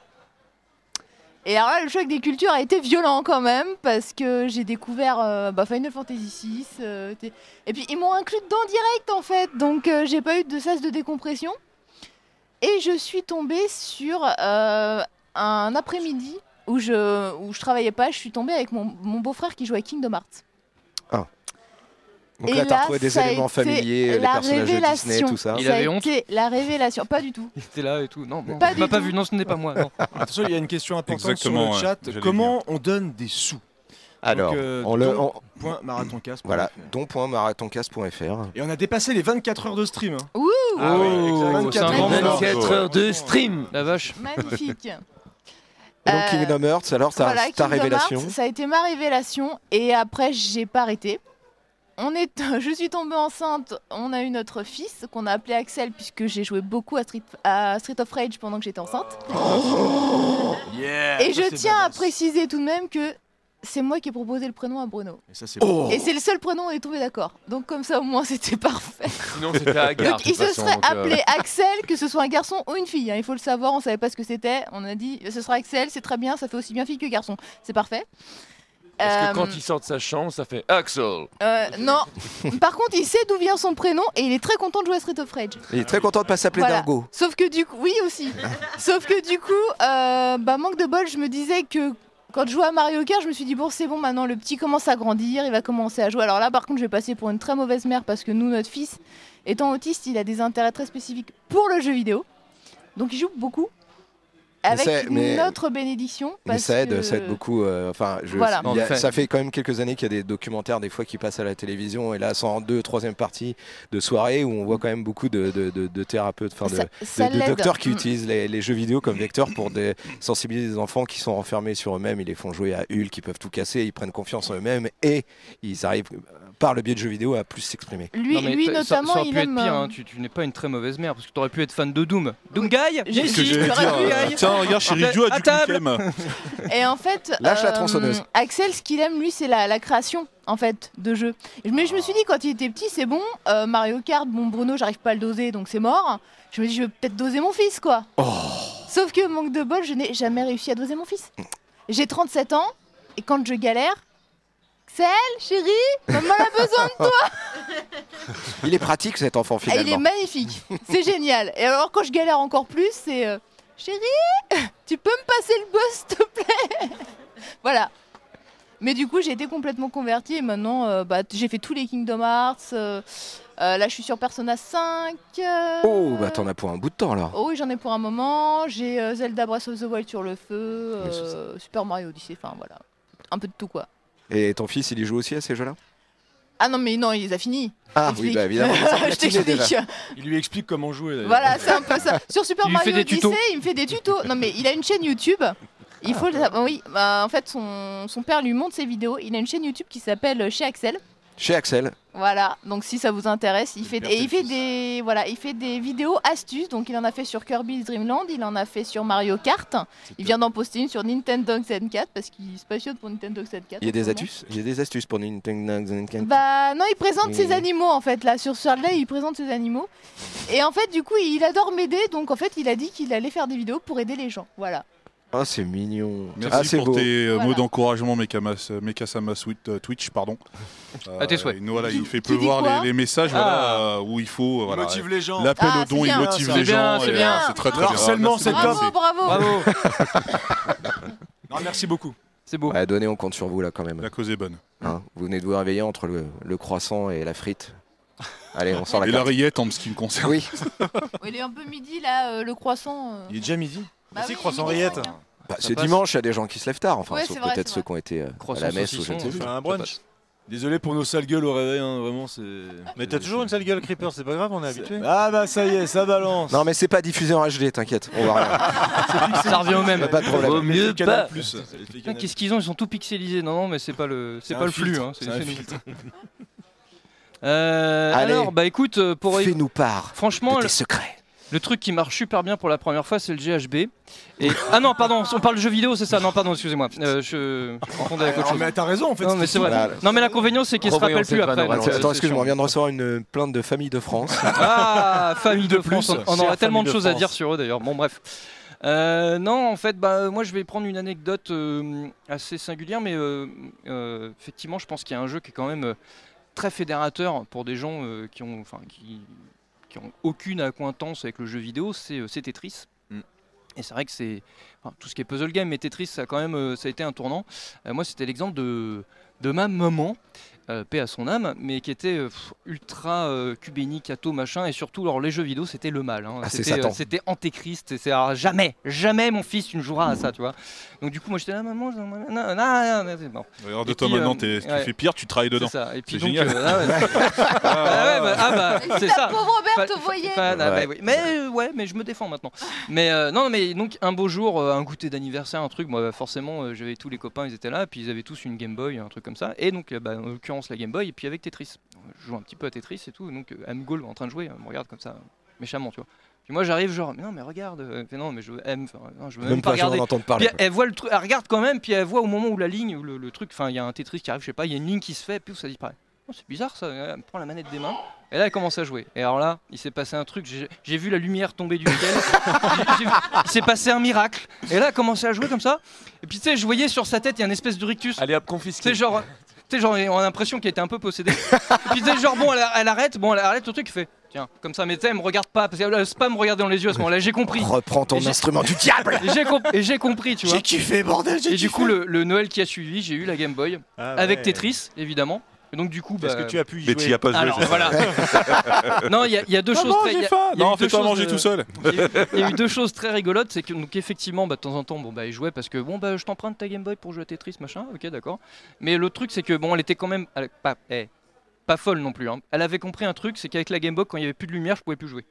Et alors là, le choc des cultures a été violent quand même, parce que j'ai découvert euh, bah, Final Fantasy VI. euh, et puis ils m'ont inclus dedans direct en fait, donc euh, j'ai pas eu de sas de décompression. Et je suis tombée sur un après-midi où je, où je travaillais pas, je suis tombée avec mon, mon beau-frère qui jouait à Kingdom Hearts. Donc Et là, t'as retrouvé des ça a éléments été familiers, les la personnages de Disney, révélation. tout ça. Il Ça a avait honte été la révélation, pas du tout. Il était là et tout. Non, non Pas tu du m'as pas tout. vu. Non, ce n'est pas moi. Non. Attention, il y a une question importante Exactement, sur le chat. Comment on donne des sous Alors, Donc, euh, on le, don- on- Point marathoncast. voilà, don.marathoncast.fr. Et on a dépassé les 24 heures de stream. hein. Ouh, Ah Oh, moment. 24 heures de stream. La vache. magnifique. Donc Euh, Kingdom Hearts, alors ta, Voilà, ta Kingdom révélation Hearts, ça a été ma révélation et après j'ai pas arrêté. On est, je suis tombée enceinte, on a eu notre fils qu'on a appelé Axel puisque j'ai joué beaucoup à Street, à Street of Rage pendant que j'étais enceinte. et je tiens à préciser tout de même que c'est moi qui ai proposé le prénom à Bruno. Et ça, c'est Oh Et c'est le seul prénom où on est tombé d'accord. Donc comme ça au moins c'était parfait. Sinon c'était Agar. Donc il se serait appelé Axel, que ce soit un garçon ou une fille. hein. Il faut le savoir, on savait pas ce que c'était. On a dit ce sera Axel, c'est très bien, ça fait aussi bien fille que garçon. C'est parfait. Parce Euh, que quand il sort de sa chambre, ça fait Axel. euh, non. Par contre, il sait d'où vient son prénom et il est très content de jouer à Street of Rage. Il est très content de pas s'appeler Voilà. Dingo. Sauf que du coup, oui aussi. Sauf que du coup, euh, bah, manque de bol, je me disais que quand je jouais à Mario Kart, je me suis dit bon, c'est bon, maintenant le petit commence à grandir, il va commencer à jouer. Alors là, par contre, je vais passer pour une très mauvaise mère parce que nous, notre fils, étant autiste, il a des intérêts très spécifiques pour le jeu vidéo. Donc il joue beaucoup. Avec mais- notre bénédiction. Mais ça aide, que- ça aide beaucoup. euh, Enfin, je- Voilà. il y a- En fait. ça fait quand même quelques années qu'il y a des documentaires des fois qui passent à la télévision et là, c'est en deux, troisième partie de soirée où on voit quand même beaucoup de, de- de- de thérapeutes, enfin de, Ça, docteurs qui Mm. utilisent les, les jeux vidéo comme vecteur pour des, sensibiliser les enfants qui sont enfermés sur eux-mêmes. Ils les font jouer à Hulk, ils peuvent tout casser, ils prennent confiance en eux-mêmes et ils arrivent par le biais de jeux vidéo à plus s'exprimer. Lui, Non, mais lui ça- notamment, ça il pu être pire. euh, hein. Tu, tu n'es pas une très mauvaise mère parce que tu aurais pu être fan de Doom. Doom Guy J'ai- Ce que si, euh, aïe. Tiens, regarde, Shiryu a À du. Et en fait, Lâche la euh, tronçonneuse. Axel, ce qu'il aime, lui, c'est la, la création en fait de jeux. Mais je me suis dit, quand il était petit, c'est bon. euh, Mario Kart, bon, Bruno, j'arrive pas à le doser, donc c'est mort. Je me dis, je vais peut-être doser mon fils, quoi. Oh. Sauf que manque de bol, je n'ai jamais réussi à doser mon fils. J'ai 37 ans, et quand je galère, Axel, chérie, maman a besoin de toi. Il est pratique cet enfant Ah, il est finalement. magnifique. C'est génial. Et alors, quand je galère encore plus, c'est euh, chérie, tu peux me passer le boss, s'il te plaît? Voilà. Mais du coup, j'ai été complètement convertie et maintenant, euh, bah, j'ai fait tous les Kingdom Hearts. euh, euh, là, je suis sur Persona 5. euh, Oh, bah t'en as pour un bout de temps là. Oh oui, j'en ai pour un moment. J'ai Zelda Breath of the Wild sur le feu, c'est Super Mario Odyssey, enfin voilà. Un peu de tout quoi. Et ton fils, il y joue aussi à ces jeux-là? Ah non, mais non, il les a finis. Ah oui, bah évidemment. je t'explique. Il lui explique comment jouer. d'ailleurs. Voilà, c'est un peu ça. Sur Super Il Mario fait des Odyssey, tutos. il me fait des tutos. Non, mais il a une chaîne YouTube. Il faut le savoir. Oui, bah, en fait, son, son père lui montre ses vidéos. Il a une chaîne YouTube qui s'appelle Chez Axel. Chez Axel. Voilà, donc si ça vous intéresse, il fait et il des voilà, il fait des vidéos astuces. Donc il en a fait sur Kirby's Dream Land, il en a fait sur Mario Kart. Il vient d'en poster une sur Nintendo 64 parce qu'il se passionne pour Nintendo 64. Il y a des astuces Il y a des astuces pour Nintendo. Bah non, il présente Oui. ses animaux en fait là sur celle-là, il présente ses animaux. Et en fait, du coup, il adore m'aider, donc en fait, il a dit qu'il allait faire des vidéos pour aider les gens. Voilà. Oh, c'est mignon. Merci ah, pour beau. tes euh, mots d'encouragement, euh, Mekasama Sweet euh, Twitch, pardon. À tes souhaits. il- Voilà, il fait pleuvoir les, les messages Ah. voilà, euh, où il faut. Il motive les gens. L'appel Ah, au don, il motive les bien, gens. c'est bien. C'est très très harcèlement, c'est top. Bravo, bravo. Bravo, Non, merci beaucoup. c'est beau. Ouais, donnez, on compte sur vous là quand même. La cause est bonne. Hein, vous venez de vous réveiller entre le, le croissant et la frite. Allez, on sort la Et la rillette en ce qui me concerne. Oui, Il est un peu midi là, euh, le croissant. euh. Il est déjà midi. Bah Merci, oui, croissant rillette. bah, Ça c'est passe. dimanche, il y a des gens qui se lèvent tard. Enfin, Ouais, sauf c'est vrai, peut-être c'est ceux vrai. qui ont été euh, à la messe ou je ne sais plus. un brunch. Désolé pour nos sales gueules au réveil, hein, vraiment c'est. Mais t'as toujours une sale gueule, Creeper, c'est pas grave, on est habitué. Ah bah ça y est, ça balance. Non, mais c'est pas diffusé en HD, t'inquiète. On va rien. Ça revient au même. Pas de problème. Vaut mieux pas. Plus. Putain. Qu'est-ce qu'ils ont Ils sont tout pixelisés. Non, non, mais c'est pas le, c'est C'est pas un le flux. filtre, Hein, c'est c'est un c'est nous. filtre. Euh, Allez. alors, bah écoute, euh, pour Fais-nous part franchement, de le, tes secrets. Le truc qui marche super bien pour la première fois, c'est le GHB. Et ah non, pardon, on parle de jeux vidéo, c'est ça Non, pardon, excusez-moi. Euh, je confondais avec autre Alors, chose. mais t'as raison en fait. Non, mais c'est vrai. Voilà. Non, mais l'inconvénient, c'est qu'il se rappelle plus après. euh, Attends, excuse-moi, on vient de recevoir une plainte de famille de France. Ah, famille de, De France. plus. On, aura tellement de choses à dire sur eux d'ailleurs. Bon, bref. Euh, non, en fait, bah, moi je vais prendre une anecdote euh, assez singulière, mais euh, euh, effectivement, je pense qu'il y a un jeu qui est quand même euh, très fédérateur pour des gens euh, qui ont, enfin, qui, qui ont aucune acquaintance avec le jeu vidéo, c'est euh, Tetris. Mm. Et c'est vrai que c'est enfin, tout ce qui est puzzle game, mais Tetris, ça a quand même, euh, ça a été un tournant. Euh, moi, c'était l'exemple de de ma maman, euh, paix à son âme, mais qui était euh, pff, ultra euh, cubénique, ato, machin, et surtout, alors les jeux vidéo, c'était le mal. hein. Ah, c'est c'était, antéchrist, et c'est alors, jamais, jamais mon fils tu ne joueras à ça, tu vois. Donc du coup, moi j'étais là, maman, je- non, non, non, non, non, c'est bon. Regarde Et toi puis, maintenant, euh, tu ouais. fais pire, tu travailles dedans. C'est ça. Et puis C'est donc, génial. euh, ah ouais. Ah ouais, bah, ah bah, c'est si ça. pauvre Robert Fa- te voyait. Ah, Ouais. bah oui. Mais euh, ouais, mais je me défends maintenant. Mais euh, non, mais donc un beau jour, euh, un goûter d'anniversaire, un truc. Moi, forcément, euh, j'avais tous les copains, ils étaient là, puis ils avaient tous une Game Boy, un truc comme ça. Et donc, euh, bah, en l'occurrence, la Game Boy, et puis avec Tetris. Je joue un petit peu à Tetris et tout. Donc, euh, M Goal en train de jouer, elle me regarde comme ça, méchamment, tu vois. Puis moi, j'arrive genre, mais non, mais regarde. euh, fait, non, mais je non, je veux même, Même pas regarder. Puis parler. elle, elle voit le truc, elle regarde quand même, puis elle voit au moment où la ligne, où le, le truc, enfin il y a un Tetris qui arrive, je sais pas, il y a une ligne qui se fait, puis ça disparaît. Oh, c'est bizarre ça, elle me prend la manette des mains, et là elle commence à jouer. Et alors là, il s'est passé un truc, j'ai vu la lumière tomber du ciel, il s'est passé un miracle, et là elle a commencé à jouer comme ça, et puis tu sais, je voyais sur sa tête, il y a une espèce de rictus, Allez hop, confisqué. sais, genre, tu sais, genre, on a l'impression qu'elle était un peu possédée. Et puis, tu sais, genre, bon, elle, elle arrête, bon, elle arrête le truc, fait, tiens, comme ça, mais tu sais, elle me regarde pas, parce qu'elle laisse pas me regarder dans les yeux à ce moment-là, j'ai compris. Reprends ton j'ai- instrument du diable Et j'ai j'ai compris, tu vois. kiffé bordel, Et du coup, le, le Noël qui a suivi, j'ai eu la Game Boy, Ah avec ouais. Et donc, du coup, Est-ce bah, que tu as pu y Mais jouer tu y as pas joué. alors voilà. non, il y, a- il y a deux choses très. y j'ai a- y a Non, eu deux fais pas choses, manger euh, tout seul. Il y, a eu- il y a eu deux choses très rigolotes, c'est que donc effectivement, bah, de temps en temps, bon bah il jouait parce que bon bah je t'emprunte ta Game Boy pour jouer à Tetris machin, ok d'accord. Mais le truc c'est que bon elle était quand même elle- pas eh, pas folle non plus. hein. Elle avait compris un truc, c'est qu'avec la Game Boy quand il y avait plus de lumière, je pouvais plus jouer.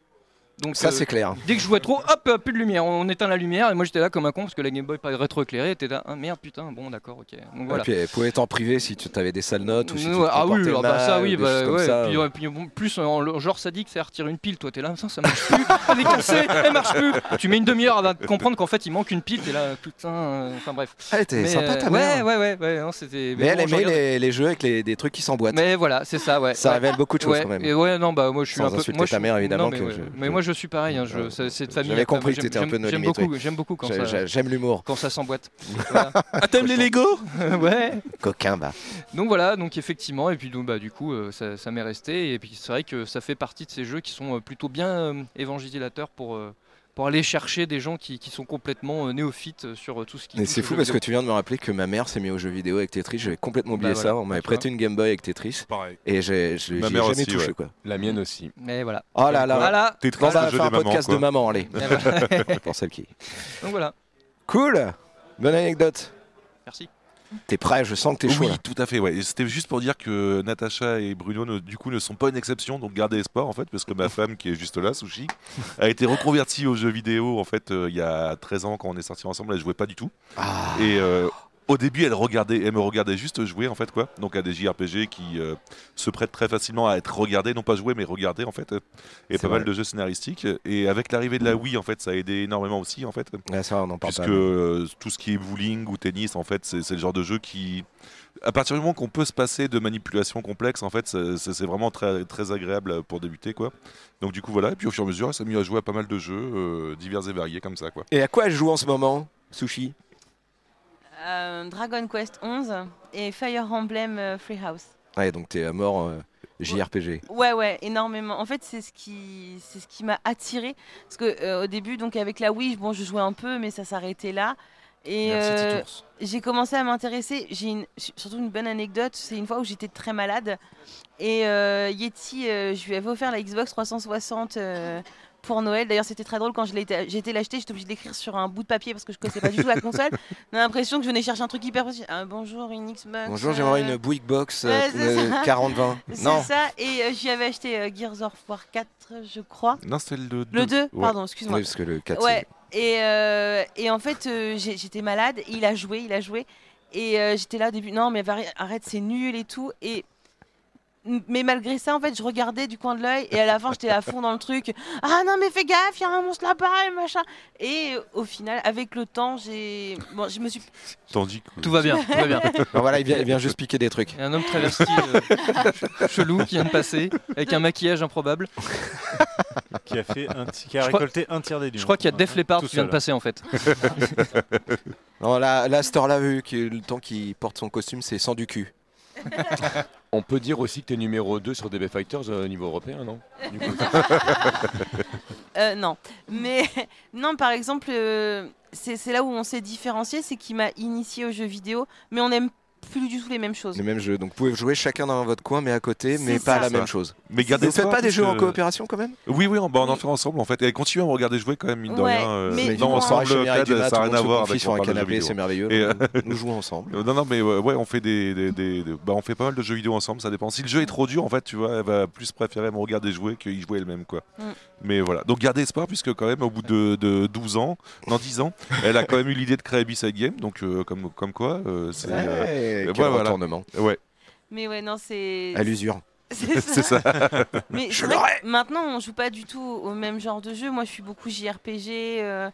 Donc Ça, euh, c'est clair. dès que je jouais trop, hop, euh, plus de lumière, on éteint la lumière et moi j'étais là comme un con parce que la Game Boy pas rétroéclairée, était là, ah merde putain, bon d'accord, ok. Donc voilà. Et puis, elle pouvait être en privé si tu avais des sales notes ou si tu te ah oui, comportais ah bah ça mal, oui, bah ouais. ça. Puis, ouais, puis bon, plus en le genre sadique, c'est à retirer une pile. Toi, t'es là, ça, ça marche plus. Elle est cassée, elle marche plus. Tu mets une demi-heure à comprendre qu'en fait il manque une pile. T'es là, putain. euh, Enfin bref. Ah, Elle était sympa ta euh, mère. Ouais, ouais, ouais, ouais. non, c'était. Mais elle bon, aimait les, les jeux avec les, des trucs qui s'emboîtent. Mais voilà, c'est ça, ouais. Ça révèle beaucoup de choses quand même. et ouais, non, bah moi je suis un peu. Moi, ta mère, évidemment, mais, moi je je suis pareil. hein, je- de famille. J'avais compris que t'étais un peu j'aime- no J'aime limit, beaucoup, quand ça, j'ai- J'aime l'humour. quand ça s'emboîte. Voilà. Ah, t'aimes les Lego? Ouais. Coquin, bah. Donc voilà, donc effectivement, et puis donc, bah, du coup, euh, ça, ça m'est resté. Et puis c'est vrai que ça fait partie de ces jeux qui sont euh, plutôt bien euh, évangélisateurs pour, euh, pour aller chercher des gens qui, qui sont complètement euh, néophytes euh, sur euh, tout ce qui. C'est fou parce que tu viens de me rappeler que ma mère s'est mise aux jeux vidéo avec Tetris. J'avais complètement oublié Bah ça. voilà. On m'avait prêté une Game Boy avec Tetris Pareil. et j'ai jamais aussi, touché ouais. quoi. La mienne aussi. Mais voilà. Oh là là. Voilà. Tetris, bah, on va jeu faire un mamans, podcast quoi. de maman, allez. Pour celle qui. donc voilà. Cool. Bonne anecdote. Merci. T'es prêt Je sens que t'es chaud. Oui, là. tout à fait. Ouais. C'était juste pour dire que Natacha et Bruno, ne- du coup, ne sont pas une exception. Donc, gardez espoir, en fait, parce que ma femme, qui est juste là, Sushi, a été reconvertie aux jeux vidéo, en fait, euh, il y a 13 ans, quand on est sortis ensemble. Elle jouait pas du tout. Ah. Et euh, au début, elle regardait, elle me regardait juste jouer, en fait, quoi. Donc, à des JRPG qui euh, se prêtent très facilement à être regardés, non pas jouer, mais regardés, en fait. Et pas mal de jeux scénaristiques. Et avec l'arrivée de la Wii, en fait, ça a aidé énormément aussi, en fait. Ouais, ça, on en parle Puisque pas. euh, tout ce qui est bowling ou tennis, en fait, c'est le genre de jeu qui, à partir du moment qu'on peut se passer de manipulations complexes, en fait, c'est vraiment très, très agréable pour débuter, quoi. Donc du coup voilà, et puis au fur et à mesure, elle s'est mis à jouer à pas mal de jeux euh, divers et variés comme ça, quoi. Et à quoi elle joue en ce moment, Sushi? Euh, Dragon Quest 11 et Fire Emblem euh, Freehouse. Ouais, donc t'es à mort euh, JRPG. Ouais, ouais, énormément. En fait, c'est ce qui, c'est ce qui m'a attiré parce que euh, au début, donc avec la Wii, bon, je jouais un peu, mais ça s'arrêtait là. Et euh, j'ai commencé à m'intéresser. J'ai une- surtout une bonne anecdote. C'est une fois où j'étais très malade et euh, Yeti, euh, je lui avais offert la Xbox 360 euh, pour Noël. D'ailleurs, c'était très drôle quand je l'ai été- j'ai été l'acheter. J'étais obligée d'écrire sur un bout de papier parce que je connaissais pas du tout la console. On a l'impression que je venais chercher un truc hyper précis. Ah, bonjour, une Xbox. Bonjour, j'aimerais euh, une Bouygues Box euh, ça. 40-20. C'est ça. Et euh, j'y avais acheté euh, Gears of War 4, je crois. Non, c'était le 2. Le 2, Ouais. pardon, oui, excuse-moi. parce que le 4, Ouais. Et, euh, et en fait, euh, j'ai- j'étais malade. Et il a joué, il a joué. Et euh, j'étais là au début. Non, mais arrête, arrête, c'est nul et tout. Et mais malgré ça, en fait, je regardais du coin de l'œil et à la fin, j'étais à fond dans le truc. Ah non, mais fais gaffe, il y a un monstre là-bas et machin. Et au final, avec le temps, j'ai. Bon, je me suis. Tandis que... Tout va bien, tout va bien. Voilà, il vient, il vient juste piquer des trucs. Il y a un homme travesti euh, chelou qui vient de passer avec un maquillage improbable. qui a, fait un qui a crois- récolté un tiers des lions. Je crois qu'il y a Def Leppard qui vient de passer en fait. Non, là, là cette heure-là, vu que le temps qu'il porte son costume, c'est sans du cul. On peut dire aussi que tu es numéro 2 sur DB Fighters euh, au niveau européen, non? Euh, non. Mais non, par exemple, euh, c'est c'est là où on s'est différencié, c'est qu'il m'a initié aux jeux vidéo, mais on n'aime plus du tout les mêmes choses. Le même jeu. Donc vous pouvez jouer chacun dans votre coin, mais à côté, mais pas ça. la Ça. même chose. Mais gardez Vous faites pas des jeux en coopération quand même? Oui, oui, on, bah, on en Oui. fait ensemble en fait. Et continuez à me regarder jouer quand même, mine de Ouais, rien. euh, mais non, ensemble, ça n'a rien à voir avec sur on un jeux canapé, c'est merveilleux. Et, euh, Nous jouons ensemble. Euh, Non, non, mais ouais, on fait des, des- des- des- bah, on fait pas mal de jeux vidéo ensemble, ça dépend. Si le jeu est trop dur, en fait, tu vois, elle va plus préférer me regarder jouer qu'y jouer elle-même, quoi. Mm. Mais voilà. Donc gardez espoir, puisque quand même, au bout de, de 12 ans, dans 10 ans, elle a quand même eu l'idée de créer B-Side Game, donc euh, comme, comme quoi, c'est. Euh, Ouais, ouais, quel voilà. retournement. ouais, Mais ouais, non, c'est. À l'usure. C'est ça. Mais Je vrai l'aurais. que maintenant, on joue pas du tout au même genre de jeu. Moi, je suis beaucoup JRPG euh,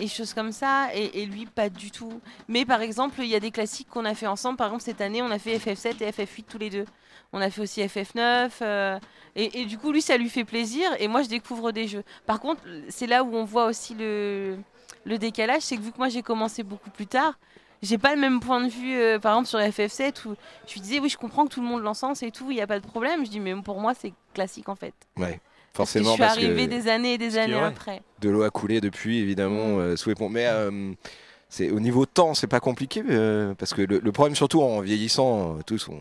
et choses comme ça, et, et lui, pas du tout. Mais par exemple, il y a des classiques qu'on a fait ensemble. Par exemple, cette année, on a fait FF7 et FF8 tous les deux. On a fait aussi FF9. euh, et, et du coup, lui, ça lui fait plaisir, et moi, je découvre des jeux. Par contre, c'est là où on voit aussi le, le décalage, c'est que vu que moi, j'ai commencé beaucoup plus tard, j'ai pas le même point de vue, euh, par exemple, sur FF7, où je lui disais, oui, je comprends que tout le monde l'encense et tout, il n'y a pas de problème. Je dis, mais pour moi, c'est classique, en fait. Ouais. Parce que Forcément, je suis que des années et des années après. de l'eau a coulé depuis, évidemment, euh, sous les ponts. Mais euh, c'est au niveau temps, c'est pas compliqué, euh, parce que le, le problème, surtout en vieillissant, tous, on,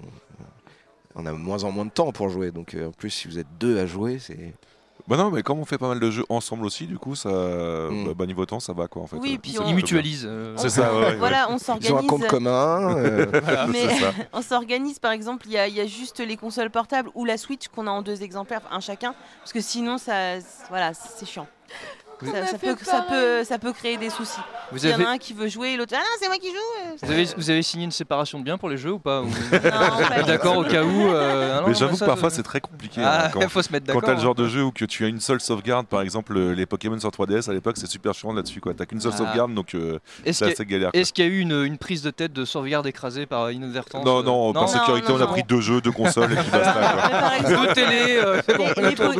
on a de moins en moins de temps pour jouer. Donc, euh, en plus, si vous êtes deux à jouer, c'est. Bah non, mais comme on fait pas mal de jeux ensemble aussi, du coup, ça, bah, bah, niveau temps, ça va quoi en fait. Oui, Euh, puis on- Ils mutualisent. euh, C'est ça, ouais. Voilà, on Ils ont un s'organise. compte commun. euh, Voilà, Mais c'est ça. on s'organise, par exemple, il y, y a juste les consoles portables ou la Switch qu'on a en deux exemplaires, un chacun, parce que sinon, ça, voilà, c'est chiant. Ça, peut, ça, peut, ça peut créer des soucis. Vous Il y en avez, a un qui veut jouer, l'autre ah non c'est moi qui joue. euh, vous, avez, vous avez signé une séparation de biens pour les jeux ou pas ou- D'accord, au cas où. euh, ah non, Mais j'avoue que parfois c'est très compliqué. Ah, hein, quand, faut se mettre quand d'accord. t'as le genre de jeu où que tu as une seule sauvegarde, par exemple le- les Pokémon sur 3DS à l'époque, c'est super chiant là-dessus quoi. T'as qu'une seule Ah. sauvegarde donc euh, c'est assez galère. quoi. est-ce qu'il y a eu une, une prise de tête de sauvegarde écrasée par inadvertance Non, euh, non, par sécurité, non, on a non. pris deux jeux, deux consoles et puis basta. Deux euh, bon,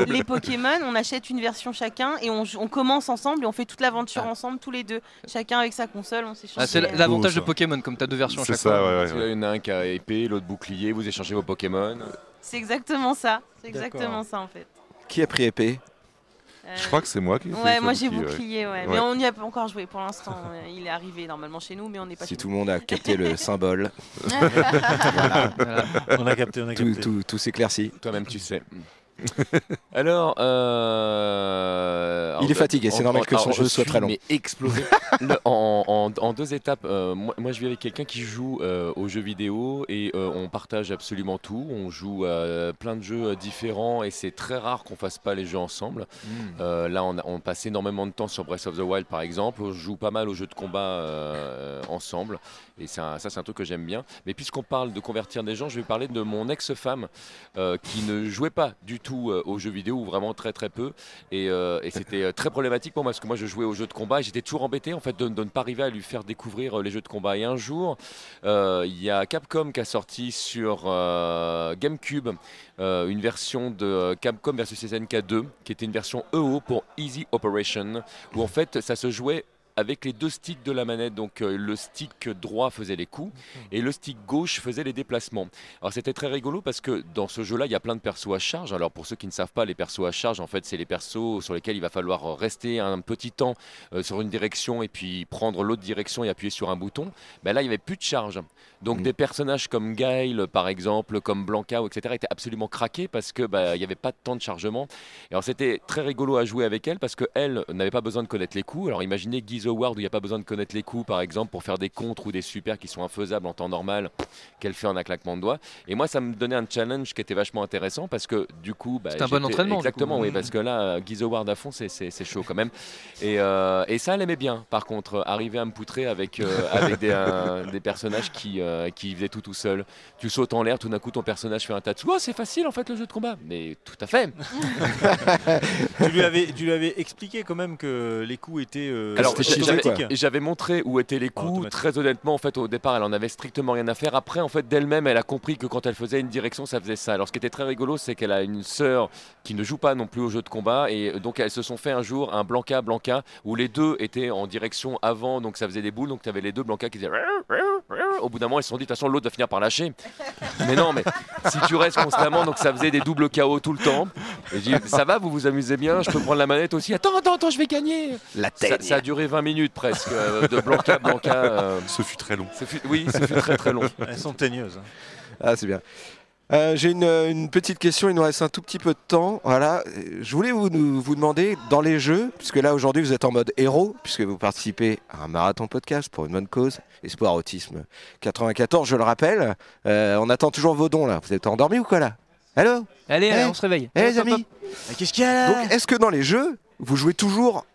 les, Pokémon, on achète une version chacun et on, on commence ensemble et on fait toute l'aventure Ah. ensemble tous les deux. Chacun avec sa console, on s'échange. Ah, c'est l'avantage de. Pokémon, comme t'as deux versions chaque ça, fois. ouais, ouais, ouais. y en a un qui a épée, l'autre bouclier, vous échangez vos Pokémon. C'est exactement ça. C'est exactement ça en fait. Qui a pris épée? Euh, Je crois que c'est moi qui ai fait Ouais, moi j'ai bouclier, ouais. Mais on n'y a pas encore joué pour l'instant. Euh, Il est arrivé normalement chez nous, mais on n'est pas Si chez tout le monde a capté le symbole, Voilà. On a capté, on a tout, capté. tout, tout s'éclaircit. Toi-même, tu sais. Alors, euh, Il est fatigué, c'est normal que son jeu je soit très long. Mais explosé. Le- en, en- en deux étapes. euh, moi, moi, je vis avec quelqu'un qui joue euh, aux jeux vidéo et on partage absolument tout. On joue à plein de jeux différents et c'est très rare qu'on fasse pas les jeux ensemble. Euh, là, on, a- on passe énormément de temps sur Breath of the Wild, par exemple. On joue pas mal aux jeux de combat ensemble. Et ça, ça c'est un truc que j'aime bien. Mais puisqu'on parle de convertir des gens, je vais parler de mon ex-femme qui ne jouait pas du tout euh, aux jeux vidéo, ou vraiment très très peu. Et, euh, c'était euh, très problématique pour moi, parce que moi je jouais aux jeux de combat et j'étais toujours embêté en fait de, ne pas arriver à lui faire découvrir euh, les jeux de combat. Et un jour, il y a Capcom qui a sorti sur GameCube une version de Capcom versus SNK 2, qui était une version EO pour Easy Operation, où en fait ça se jouait avec les deux sticks de la manette. Donc euh, le stick droit faisait les coups et le stick gauche faisait les déplacements. Alors c'était très rigolo parce que dans ce jeu-là, il y a plein de persos à charge. Alors pour ceux qui ne savent pas, les persos à charge, en fait, c'est les persos sur lesquels il va falloir rester un petit temps euh, sur une direction et puis prendre l'autre direction et appuyer sur un bouton. Ben là, il n'y avait plus de charge. Donc Mm. des personnages comme Guile, par exemple, comme Blanca, etc., étaient absolument craqués parce que bah, il n'y avait pas de temps de chargement. Et alors c'était très rigolo à jouer avec elle parce qu'elle n'avait pas besoin de connaître les coups. Alors imaginez Geese Où il n'y a pas besoin de connaître les coups, par exemple, pour faire des contres ou des supers qui sont infaisables en temps normal, qu'elle fait en un claquement de doigts. Et moi, ça me donnait un challenge qui était vachement intéressant parce que du coup, bah, C'est un bon entraînement, du Exactement, coup. oui, parce que là, Award à fond, c'est- chaud quand même. Et, euh, et ça, elle aimait bien. Par contre, arriver à me poutrer avec, euh, avec des, euh, des personnages qui, euh, qui faisaient tout tout seul. Tu sautes en l'air, tout d'un coup, ton personnage fait un tatsu. Oh, c'est facile en fait le jeu de combat. Mais tout à fait. tu, lui avais, tu lui avais expliqué quand même que les coups étaient euh, Alors, c'était j'avais- montré où étaient les coups. Très honnêtement, en fait, au départ, elle en avait strictement rien à faire. Après, en fait, d'elle-même, elle a compris que quand elle faisait une direction, ça faisait ça. Alors, ce qui était très rigolo, c'est qu'elle a une sœur qui ne joue pas non plus au jeu de combat. Et euh, donc, elles se sont fait un jour un Blanca Blanca où les deux étaient en direction avant, donc ça faisait des boules. Donc, tu avais les deux Blanca qui disaient. Au bout d'un moment, ils se sont dit, de toute façon, l'autre va finir par lâcher. mais non, mais si tu restes constamment, donc ça faisait des doubles KO tout le temps. Et j'ai dit, ça va, vous vous amusez bien, je peux prendre la manette aussi. Attends, attends, attends, je vais gagner. La Ça, tête. ça a duré 20 minutes presque, euh, de Blanca Blanca. euh, Ce fut très long. ce fut- oui, ce fut très très long. Elles sont teigneuses. hein. Ah, c'est bien. Euh, J'ai une, une petite question, il nous reste un tout petit peu de temps. Voilà, je voulais vous, nous- vous demander dans les jeux, puisque là aujourd'hui vous êtes en mode héros, puisque vous participez à un marathon podcast pour une bonne cause, Espoir Autisme 94, je le rappelle. Euh, on attend toujours vos dons là. Vous êtes endormis ou quoi là? Allô? Allez, Eh, allez, on se réveille. Eh les amis Qu'est-ce qu'il y a là? Donc est-ce que dans les jeux, vous jouez toujours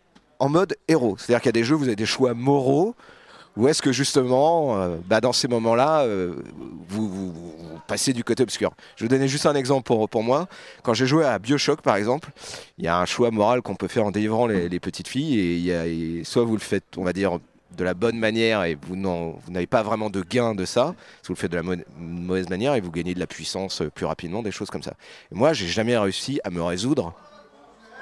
en mode héros C'est-à-dire qu'il y a des jeux où vous avez des choix moraux ou est-ce que justement, euh, bah, dans ces moments-là, euh, vous, passez du côté obscur Je vais vous donner juste un exemple pour, moi. Quand j'ai joué à Bioshock, par exemple, il y a un choix moral qu'on peut faire en délivrant les, petites filles. Et, soit vous le faites, on va dire, de la bonne manière et vous n'avez pas vraiment de gain de ça, soit vous le faites de la mauvaise manière et vous gagnez de la puissance euh, plus rapidement, des choses comme ça. Et moi, j'ai jamais réussi à me résoudre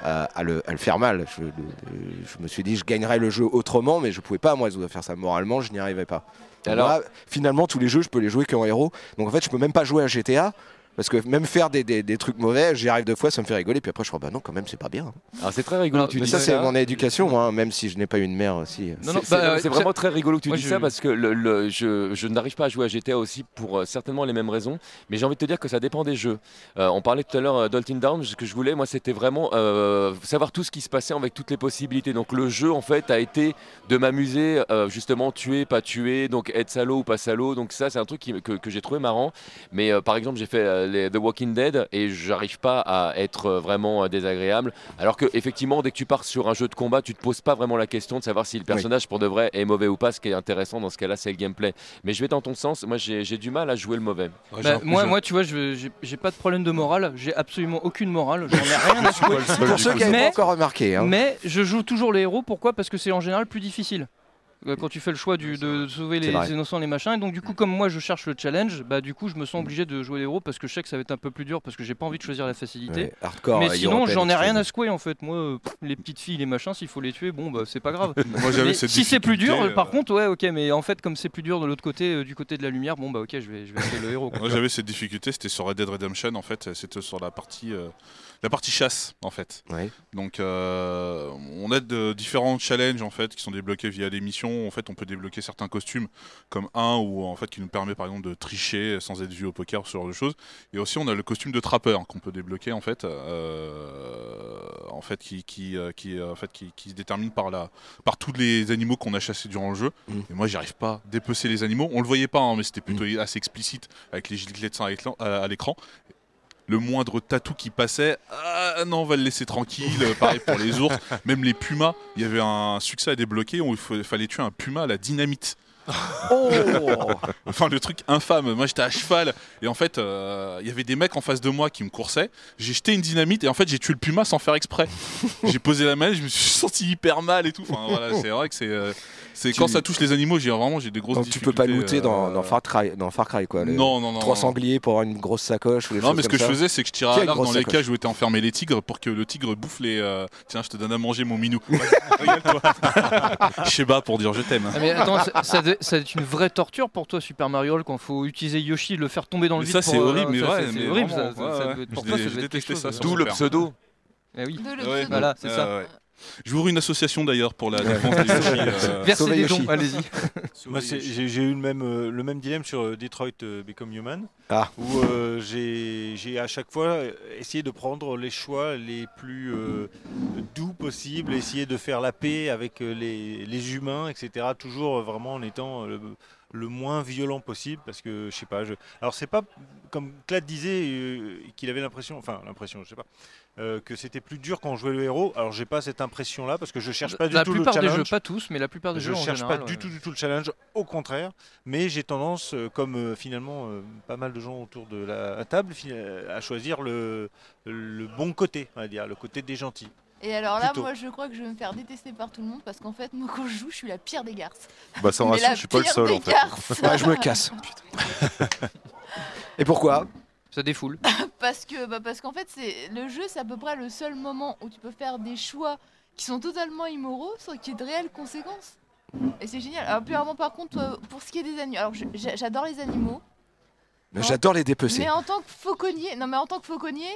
à, à le, à le faire mal. Je, je me suis dit, je gagnerais le jeu autrement, mais je pouvais pas, moi, à faire ça moralement, je n'y arrivais pas. Alors- Alors, finalement, tous les jeux, je peux les jouer qu'en héros. Donc en fait, je peux même pas jouer à GTA. Parce que même faire des, des- des trucs mauvais, j'y arrive deux fois, ça me fait rigoler. Puis après, je crois, bah non, quand même, c'est pas bien. Alors c'est très rigolo. Alors, que tu Mais dis ça, c'est mon éducation, moi, même si je n'ai pas une mère aussi. Non, C'est- non, c'est bah, c'est euh, vraiment très rigolo que tu moi, dis je- ça parce que le, le- je, je n'arrive pas à jouer à GTA aussi pour euh, certainement les mêmes raisons. Mais j'ai envie de te dire que ça dépend des jeux. Euh, on parlait tout à l'heure d'Altin Down. Ce que je voulais, moi, c'était vraiment euh, savoir tout ce qui se passait avec toutes les possibilités. Donc le jeu, en fait, a été de m'amuser, euh, justement, tuer, pas tuer, donc être salaud ou pas salaud. Donc ça, c'est un truc qui- que, que j'ai trouvé marrant. Mais euh, par exemple, j'ai fait les The Walking Dead et j'arrive pas à être vraiment euh, désagréable. Alors que effectivement, dès que tu pars sur un jeu de combat, tu te poses pas vraiment la question de savoir si le personnage pour de vrai est mauvais ou pas. Ce qui est intéressant dans ce cas-là, c'est le gameplay. Mais je vais dans ton sens. Moi, j'ai du mal à jouer le mauvais. Bah, moi, moi, tu vois, je- j'ai pas de problème de morale. J'ai absolument aucune morale. J'en ai rien à jouer. Pour ceux qui n'avaient pas encore remarqué. hein. mais je joue toujours les héros. Pourquoi? Parce que c'est en général plus difficile. Euh, Quand tu fais le choix du- de sauver les innocents, les machins, et donc du coup, comme moi je cherche le challenge, bah du coup, je me sens obligé de jouer les héros parce que je sais que ça va être un peu plus dur parce que j'ai pas envie de choisir la facilité. Ouais, hardcore, Mais sinon, j'en ai rien à secouer en fait. Moi, euh, les petites filles, les machins, s'il faut les tuer, bon, bah c'est pas grave. Moi, Mais si c'est plus dur, par euh, contre, ouais, ok, mais en fait, comme c'est plus dur de l'autre côté, euh, du côté de la lumière, bon, bah ok, je vais, je vais essayer le héros. quoi. Moi j'avais cette difficulté, c'était sur Red Dead Redemption en fait, c'était sur la partie, la partie chasse en fait. Ouais. Donc euh, on a de différents challenges en fait qui sont débloqués via les missions. En fait, on peut débloquer certains costumes comme un ou en fait qui nous permet par exemple de tricher sans être vu au poker, ce genre de choses. Et aussi on a le costume de trappeur qu'on peut débloquer en fait, euh, en fait qui qui euh, qui, euh, en fait qui, qui se détermine par la par tous les animaux qu'on a chassés durant le jeu. Mm. Et moi j'y arrive pas à dépecer les animaux. On le voyait pas, hein, mais c'était plutôt assez explicite avec les gilets de sang à l'écran. Le moindre tatou qui passait, ah non, on va le laisser tranquille. Euh, Pareil pour les ours, même les pumas. Il y avait un succès à débloquer où il fa- fallait tuer un puma à la dynamite. Oh Enfin, le truc infâme. Moi, j'étais à cheval et en fait, euh, il y avait des mecs en face de moi qui me coursaient. J'ai jeté une dynamite et en fait, j'ai tué le puma sans faire exprès. j'ai posé la main, je me suis senti hyper mal et tout. Enfin, voilà, c'est vrai que c'est, euh, c'est quand ça touche les animaux, j'ai vraiment j'ai des grosses Donc tu peux pas difficultés, looter dans, euh, dans Far Cry, dans Far Cry quoi. Non, non, non. Trois non. sangliers pour avoir une grosse sacoche ou des Non, mais ce que je faisais, c'est que je tirais à l'arc dans les cages où étaient enfermés les tigres pour que le tigre bouffe les. euh, Tiens, je te donne à manger, mon minou. Sais pas pour dire je t'aime. Ah, mais attends, ça, être une vraie torture pour toi, Super Mario, quand faut utiliser Yoshi, le faire tomber dans le vide. ça, c'est euh, horrible, mais vrai, c'est- c'est horrible. ouais, ouais. pour toi, ça doit être quelque chose, sur D'où le pseudo. Eh oui. Ouais. Voilà, c'est Ouais, ça. J'ouvre une association d'ailleurs pour la défense des Yoshi. euh, Versez Sauver des Yoshi. dons, allez-y. Moi, j'ai eu le même, euh, le même dilemme sur euh, Detroit Become Human, Ah. où euh, j'ai à chaque fois essayé de prendre les choix les plus euh, doux possibles, essayer de faire la paix avec les, les humains, etc. Toujours vraiment en étant le, le moins violent possible, parce que je sais pas. Je... Alors c'est pas comme Claude disait euh, qu'il avait l'impression, enfin l'impression, je sais pas. Euh, que c'était plus dur quand on jouait le héros. Alors j'ai pas cette impression là parce que je cherche pas du La tout le plupart des challenge. jeux, pas tous, mais la plupart des Je jeux en cherche général. pas du ouais. tout, du tout le challenge, au contraire. Mais j'ai tendance, euh, comme euh, finalement euh, pas mal de gens autour de la table, à choisir le, le bon côté, on va dire, le côté des gentils. Et alors là, Plutôt. moi, je crois que je vais me faire détester par tout le monde parce qu'en fait, moi, quand je joue, je suis la pire des garces. Bah, sans rassure, la je suis pas le seul en fait. Ouais, je me casse. Et pourquoi? Ça défoule. Parce que, bah, parce qu'en fait, c'est le jeu, c'est à peu près le seul moment où tu peux faire des choix qui sont totalement immoraux sans qu'il y ait de réelles conséquences. Et c'est génial. Alors, vraiment, par contre, euh, pour ce qui est des animaux, alors j'adore les animaux, J'adore les dépecer. mais en tant que fauconnier, non mais en tant que fauconnier,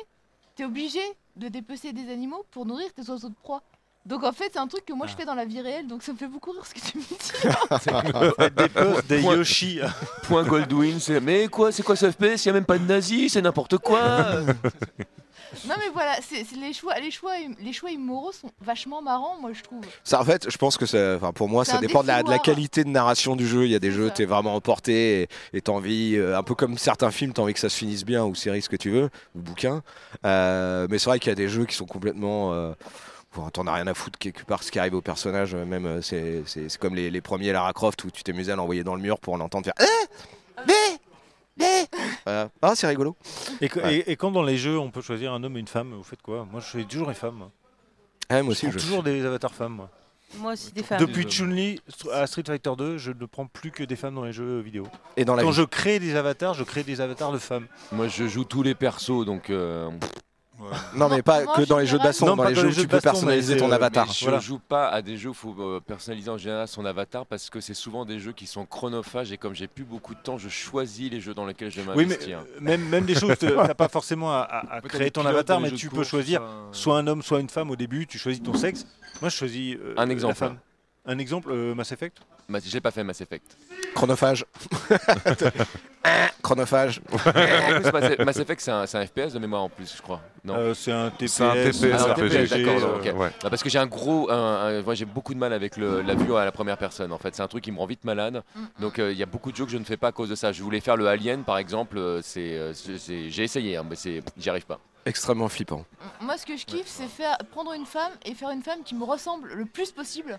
t'es obligé de dépecer des animaux pour nourrir tes oiseaux de proie. Donc en fait, c'est un truc que moi je fais dans la vie réelle, donc ça me fait beaucoup rire ce que tu me dis. des puzzles, des Point- Yoshi. Point Goldwyn, c'est mais quoi, c'est quoi ce FPS Il y a même pas de nazis, c'est n'importe quoi. non mais voilà, c'est c'est les choix, les choix, les choix immoraux sont vachement marrants, moi je trouve. Ça, en fait, je pense que ça, enfin, pour moi, C'est ça dépend de la, de la défouloir. qualité de narration du jeu. Il y a des C'est jeux, ça. t'es vraiment emporté et- et t'as envie, euh, un peu comme certains films, t'as envie que ça se finisse bien ou séries, ce que tu veux, ou bouquins. Euh, mais c'est vrai qu'il y a des jeux qui sont complètement. Euh, bon, T'en as rien à foutre quelque part ce qui arrive au personnage. euh, Même euh, c'est c'est- c'est comme les, les premiers Lara Croft où tu t'amusais à l'envoyer dans le mur pour l'entendre faire. Eh Mais Voilà. Ah, c'est rigolo. Et, Ouais. et- et quand dans les jeux on peut choisir un homme et une femme, vous faites quoi? Moi je choisis toujours une femme. moi. Ah, moi Je aussi, prends je. toujours des avatars femmes. moi. Moi aussi, des femmes. Depuis Chun-Li à Street Fighter 2, je ne prends plus que des femmes dans les jeux vidéo. Et dans la Quand vie. je crée des avatars, je crée des avatars de femmes. Moi, je joue tous les persos, donc euh, Non, mais pas que dans les jeux de baston, Non, dans pas les dans jeux où tu peux baston, personnaliser mais ton avatar. mais je Voilà. joue pas à des jeux où il faut euh, personnaliser en général son avatar parce que c'est souvent des jeux qui sont chronophages et comme j'ai plus beaucoup de temps, je choisis les jeux dans lesquels je vais Oui, mais même, même des choses, tu n'as pas forcément à, créer ton avatar, mais tu peux choisir soit un homme, soit une femme au début, tu choisis ton sexe. Moi, je choisis euh, Un la exemple. femme. Un exemple, euh, Mass Effect? Ma- J'ai pas fait Mass Effect. Chronophage. Chronophage. En plus, Mass, Mass Effect, c'est un, c'est un FPS de mémoire en plus, je crois. Non? Euh, c'est un TPS. C'est un TPS, Ah, un RPG, TPS, d'accord, euh, ok. Ouais. Non, parce que j'ai un gros, un- un- moi, j'ai beaucoup de mal avec le- la vue à la première personne. En fait, c'est un truc qui me rend vite malade. Mm. Donc, euh, il y a beaucoup de jeux que je ne fais pas à cause de ça. Je voulais faire le Alien, par exemple. euh, C'est, euh, c'est- c'est- j'ai essayé, hein, mais c'est, j'y arrive pas. Extrêmement flippant. Moi, ce que je kiffe, c'est faire prendre une femme et faire une femme qui me ressemble le plus possible.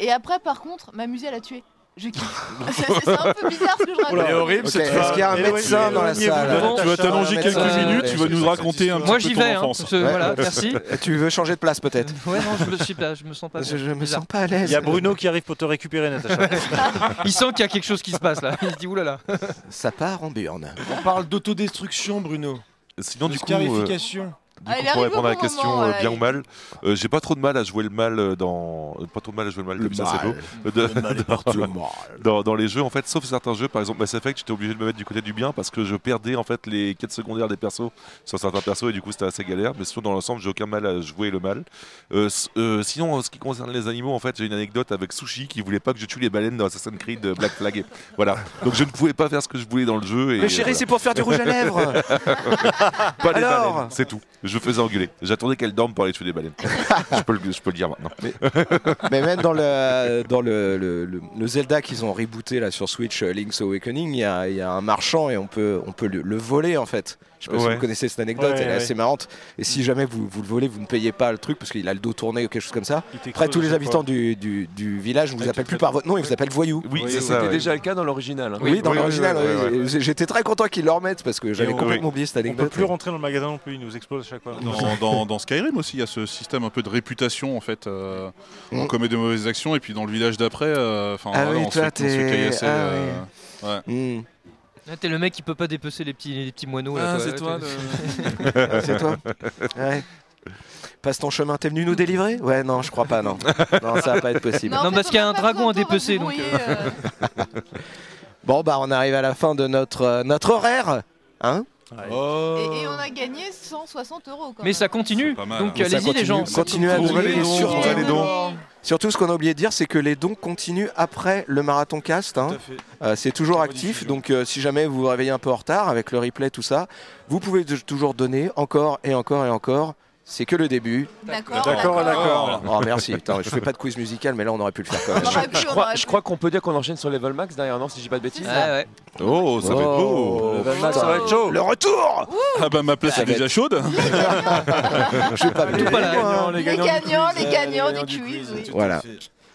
Et après, par contre, m'amuser à la tuer. Je kiffe. c'est c'est un peu bizarre ce que je raconte. Elle est horrible Ok, cette Est-ce femme. qu'il y a un médecin dans la salle. Tu vas t'allonger quelques minutes, ouais, tu vas nous raconter un Moi petit peu j'y ton vais, hein, enfance. parce que, voilà, merci. Tu veux changer de place peut-être Ouais, non, je me suis pas, je me sens pas. Je, me Bizarre. sens pas à Il l'aise. y a Bruno qui arrive pour te récupérer, Natacha. Il sent qu'il y a quelque chose qui se passe là. Il se dit oulala. Ça part en burne. On parle d'autodestruction, Bruno. Sinon, de du coup, euh, scarification. Du Ah, coup, pour répondre à la question, moment, euh, bien ou mal, euh, j'ai pas trop de mal à jouer le mal euh, dans. Pas trop de mal à jouer le mal Le comme ça, c'est beau. De- dans- dans, dans les jeux, en fait, sauf certains jeux, par exemple Mass Effect, j'étais obligé de me mettre du côté du bien parce que je perdais en fait les quêtes secondaires des persos sur certains persos et du coup c'était assez galère. Mais sinon, dans l'ensemble, j'ai aucun mal à jouer le mal. Euh, euh, sinon, en ce qui concerne les animaux, en fait, j'ai une anecdote avec Sushi qui voulait pas que je tue les baleines dans Assassin's Creed Black Flag. voilà. Donc je ne pouvais pas faire ce que je voulais dans le jeu. Et, Mais chérie, euh, c'est pour faire du rouge à lèvres. pas les Alors baleines, c'est tout. Je me faisais engueuler. J'attendais qu'elles dorment pour aller tuer des baleines. je, peux le, je peux le dire maintenant. Mais même dans le, dans le, le- le- le Zelda qu'ils ont rebooté là sur Switch, euh, Link's Awakening, il y a, y a un marchand et on peut, on peut le, le voler en fait. Je sais pas si vous connaissez cette anecdote, Ouais, elle est ouais. assez marrante. Et si jamais vous, vous le volez, vous ne payez pas le truc parce qu'il a le dos tourné ou quelque chose comme ça. Après, tous les habitants du, du, du village ne vous Avec appellent le plus par votre nom, ils vous appellent voyou. Oui, C'était déjà le cas dans l'original. hein. Oui, dans oui, l'original. J'étais très content qu'ils le remettent parce que j'avais complètement oublié cette On peut anecdote. plus rentrer dans le magasin non plus, il nous explose à chaque fois. Dans, dans- dans Skyrim aussi, il y a ce système un peu de réputation en fait. euh, Mm. On commet de mauvaises actions et puis dans le village d'après, euh, enfin Ah voilà, oui, on, se toi, t'es- ah euh, ouais. Hmm. Là, T'es le mec qui peut pas dépecer les petits, les petits moineaux. là, Ah, toi. c'est toi. T'es- le- Ah, c'est toi Ouais. Passe ton chemin, t'es venu nous délivrer? Ouais, non, je crois pas, non. Non, ça va pas être possible. Non, en fait, parce on qu'il y a un pas dragon à de dépecer, donc, brouiller, euh. Bon, bah, on arrive à la fin de notre, euh, notre horaire. Hein? Oh. Et, et on a gagné 160 euros. Quand Mais ça continue. C'est pas mal, Donc hein. Allez-y les gens. Continuez à donner. les dons, surtout, on va les dons. surtout, ce qu'on a oublié de dire, c'est que les dons continuent après le marathon cast. hein. Euh, c'est toujours actif, donc euh, si jamais vous vous réveillez un peu en retard avec le replay, tout ça, vous pouvez toujours donner encore et encore et encore. C'est que le début. D'accord, D'accord, d'accord. Oh merci, Putain, je fais pas de quiz musical, mais là on aurait pu le faire quand même. Je crois, je qu'on peut dire qu'on enchaîne sur Level Max derrière, non Si je dis pas de bêtises. Ah ouais. Oh, ça va être beau. Oh, Level Max, putain. ça va être chaud. Le retour Ah bah ma place Ça est déjà chaude. Je pas pas moi. Les gagnants, les gagnants Les gagnants quiz, du oui. tout à Voilà. fait.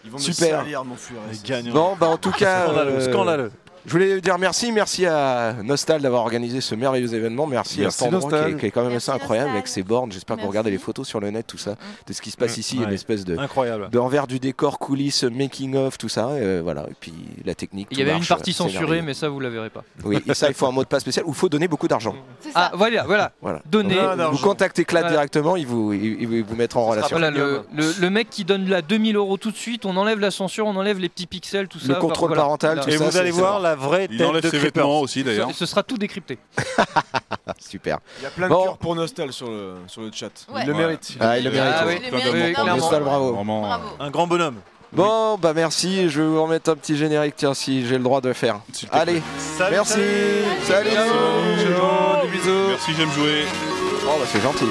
Ils vont Super. me salir, mon furet. Les gagnants. Bon, bah en tout cas, Scandaleux, euh, scandaleux. Je voulais dire merci, merci à Nostal d'avoir organisé ce merveilleux événement, merci, Merci, à cet endroit qui est, qui est quand même Merci, assez incroyable Nostal. avec ses bornes. J'espère que vous regardez les photos sur le net, tout ça, de ce qui se passe ici, une espèce de Incroyable. d'envers du décor, coulisses, making of, tout ça, euh, voilà. Et puis la technique. Il y avait une partie c'est censurée, mais ça vous la verrez pas. Oui, et ça, il faut un mot de passe spécial ou il faut donner beaucoup d'argent. Ah voilà, voilà. Non. Vous contactez Clad Voilà. directement, il vous, il, il vous mettra en relation. Voilà, le, le- le mec qui donne la 2000 euros tout de suite, on enlève la censure, on enlève les petits pixels, tout ça. Le contrôle parental, tout Et ça, vous c'est- allez voir bon. La vraie Il tête enlève de ses Creepers. vêtements aussi d'ailleurs. Ce, ce sera tout décrypté. Super. Il y a plein Bon. de cœurs pour Nostal sur le, sur le chat. Ouais. Il le Ouais. mérite. Ah, il le mérite. Ah oui. oui. Il Plein le d'amour mérite pour clairement. Nostal, bravo. Vraiment. Bravo. Un grand bonhomme. Bon, bah merci, je vais vous remettre un petit générique, tiens, si j'ai le droit de le faire. s'il te plaît. Allez, Salut, merci, salut. salut, Merci, j'aime jouer. Oh, bah c'est gentil.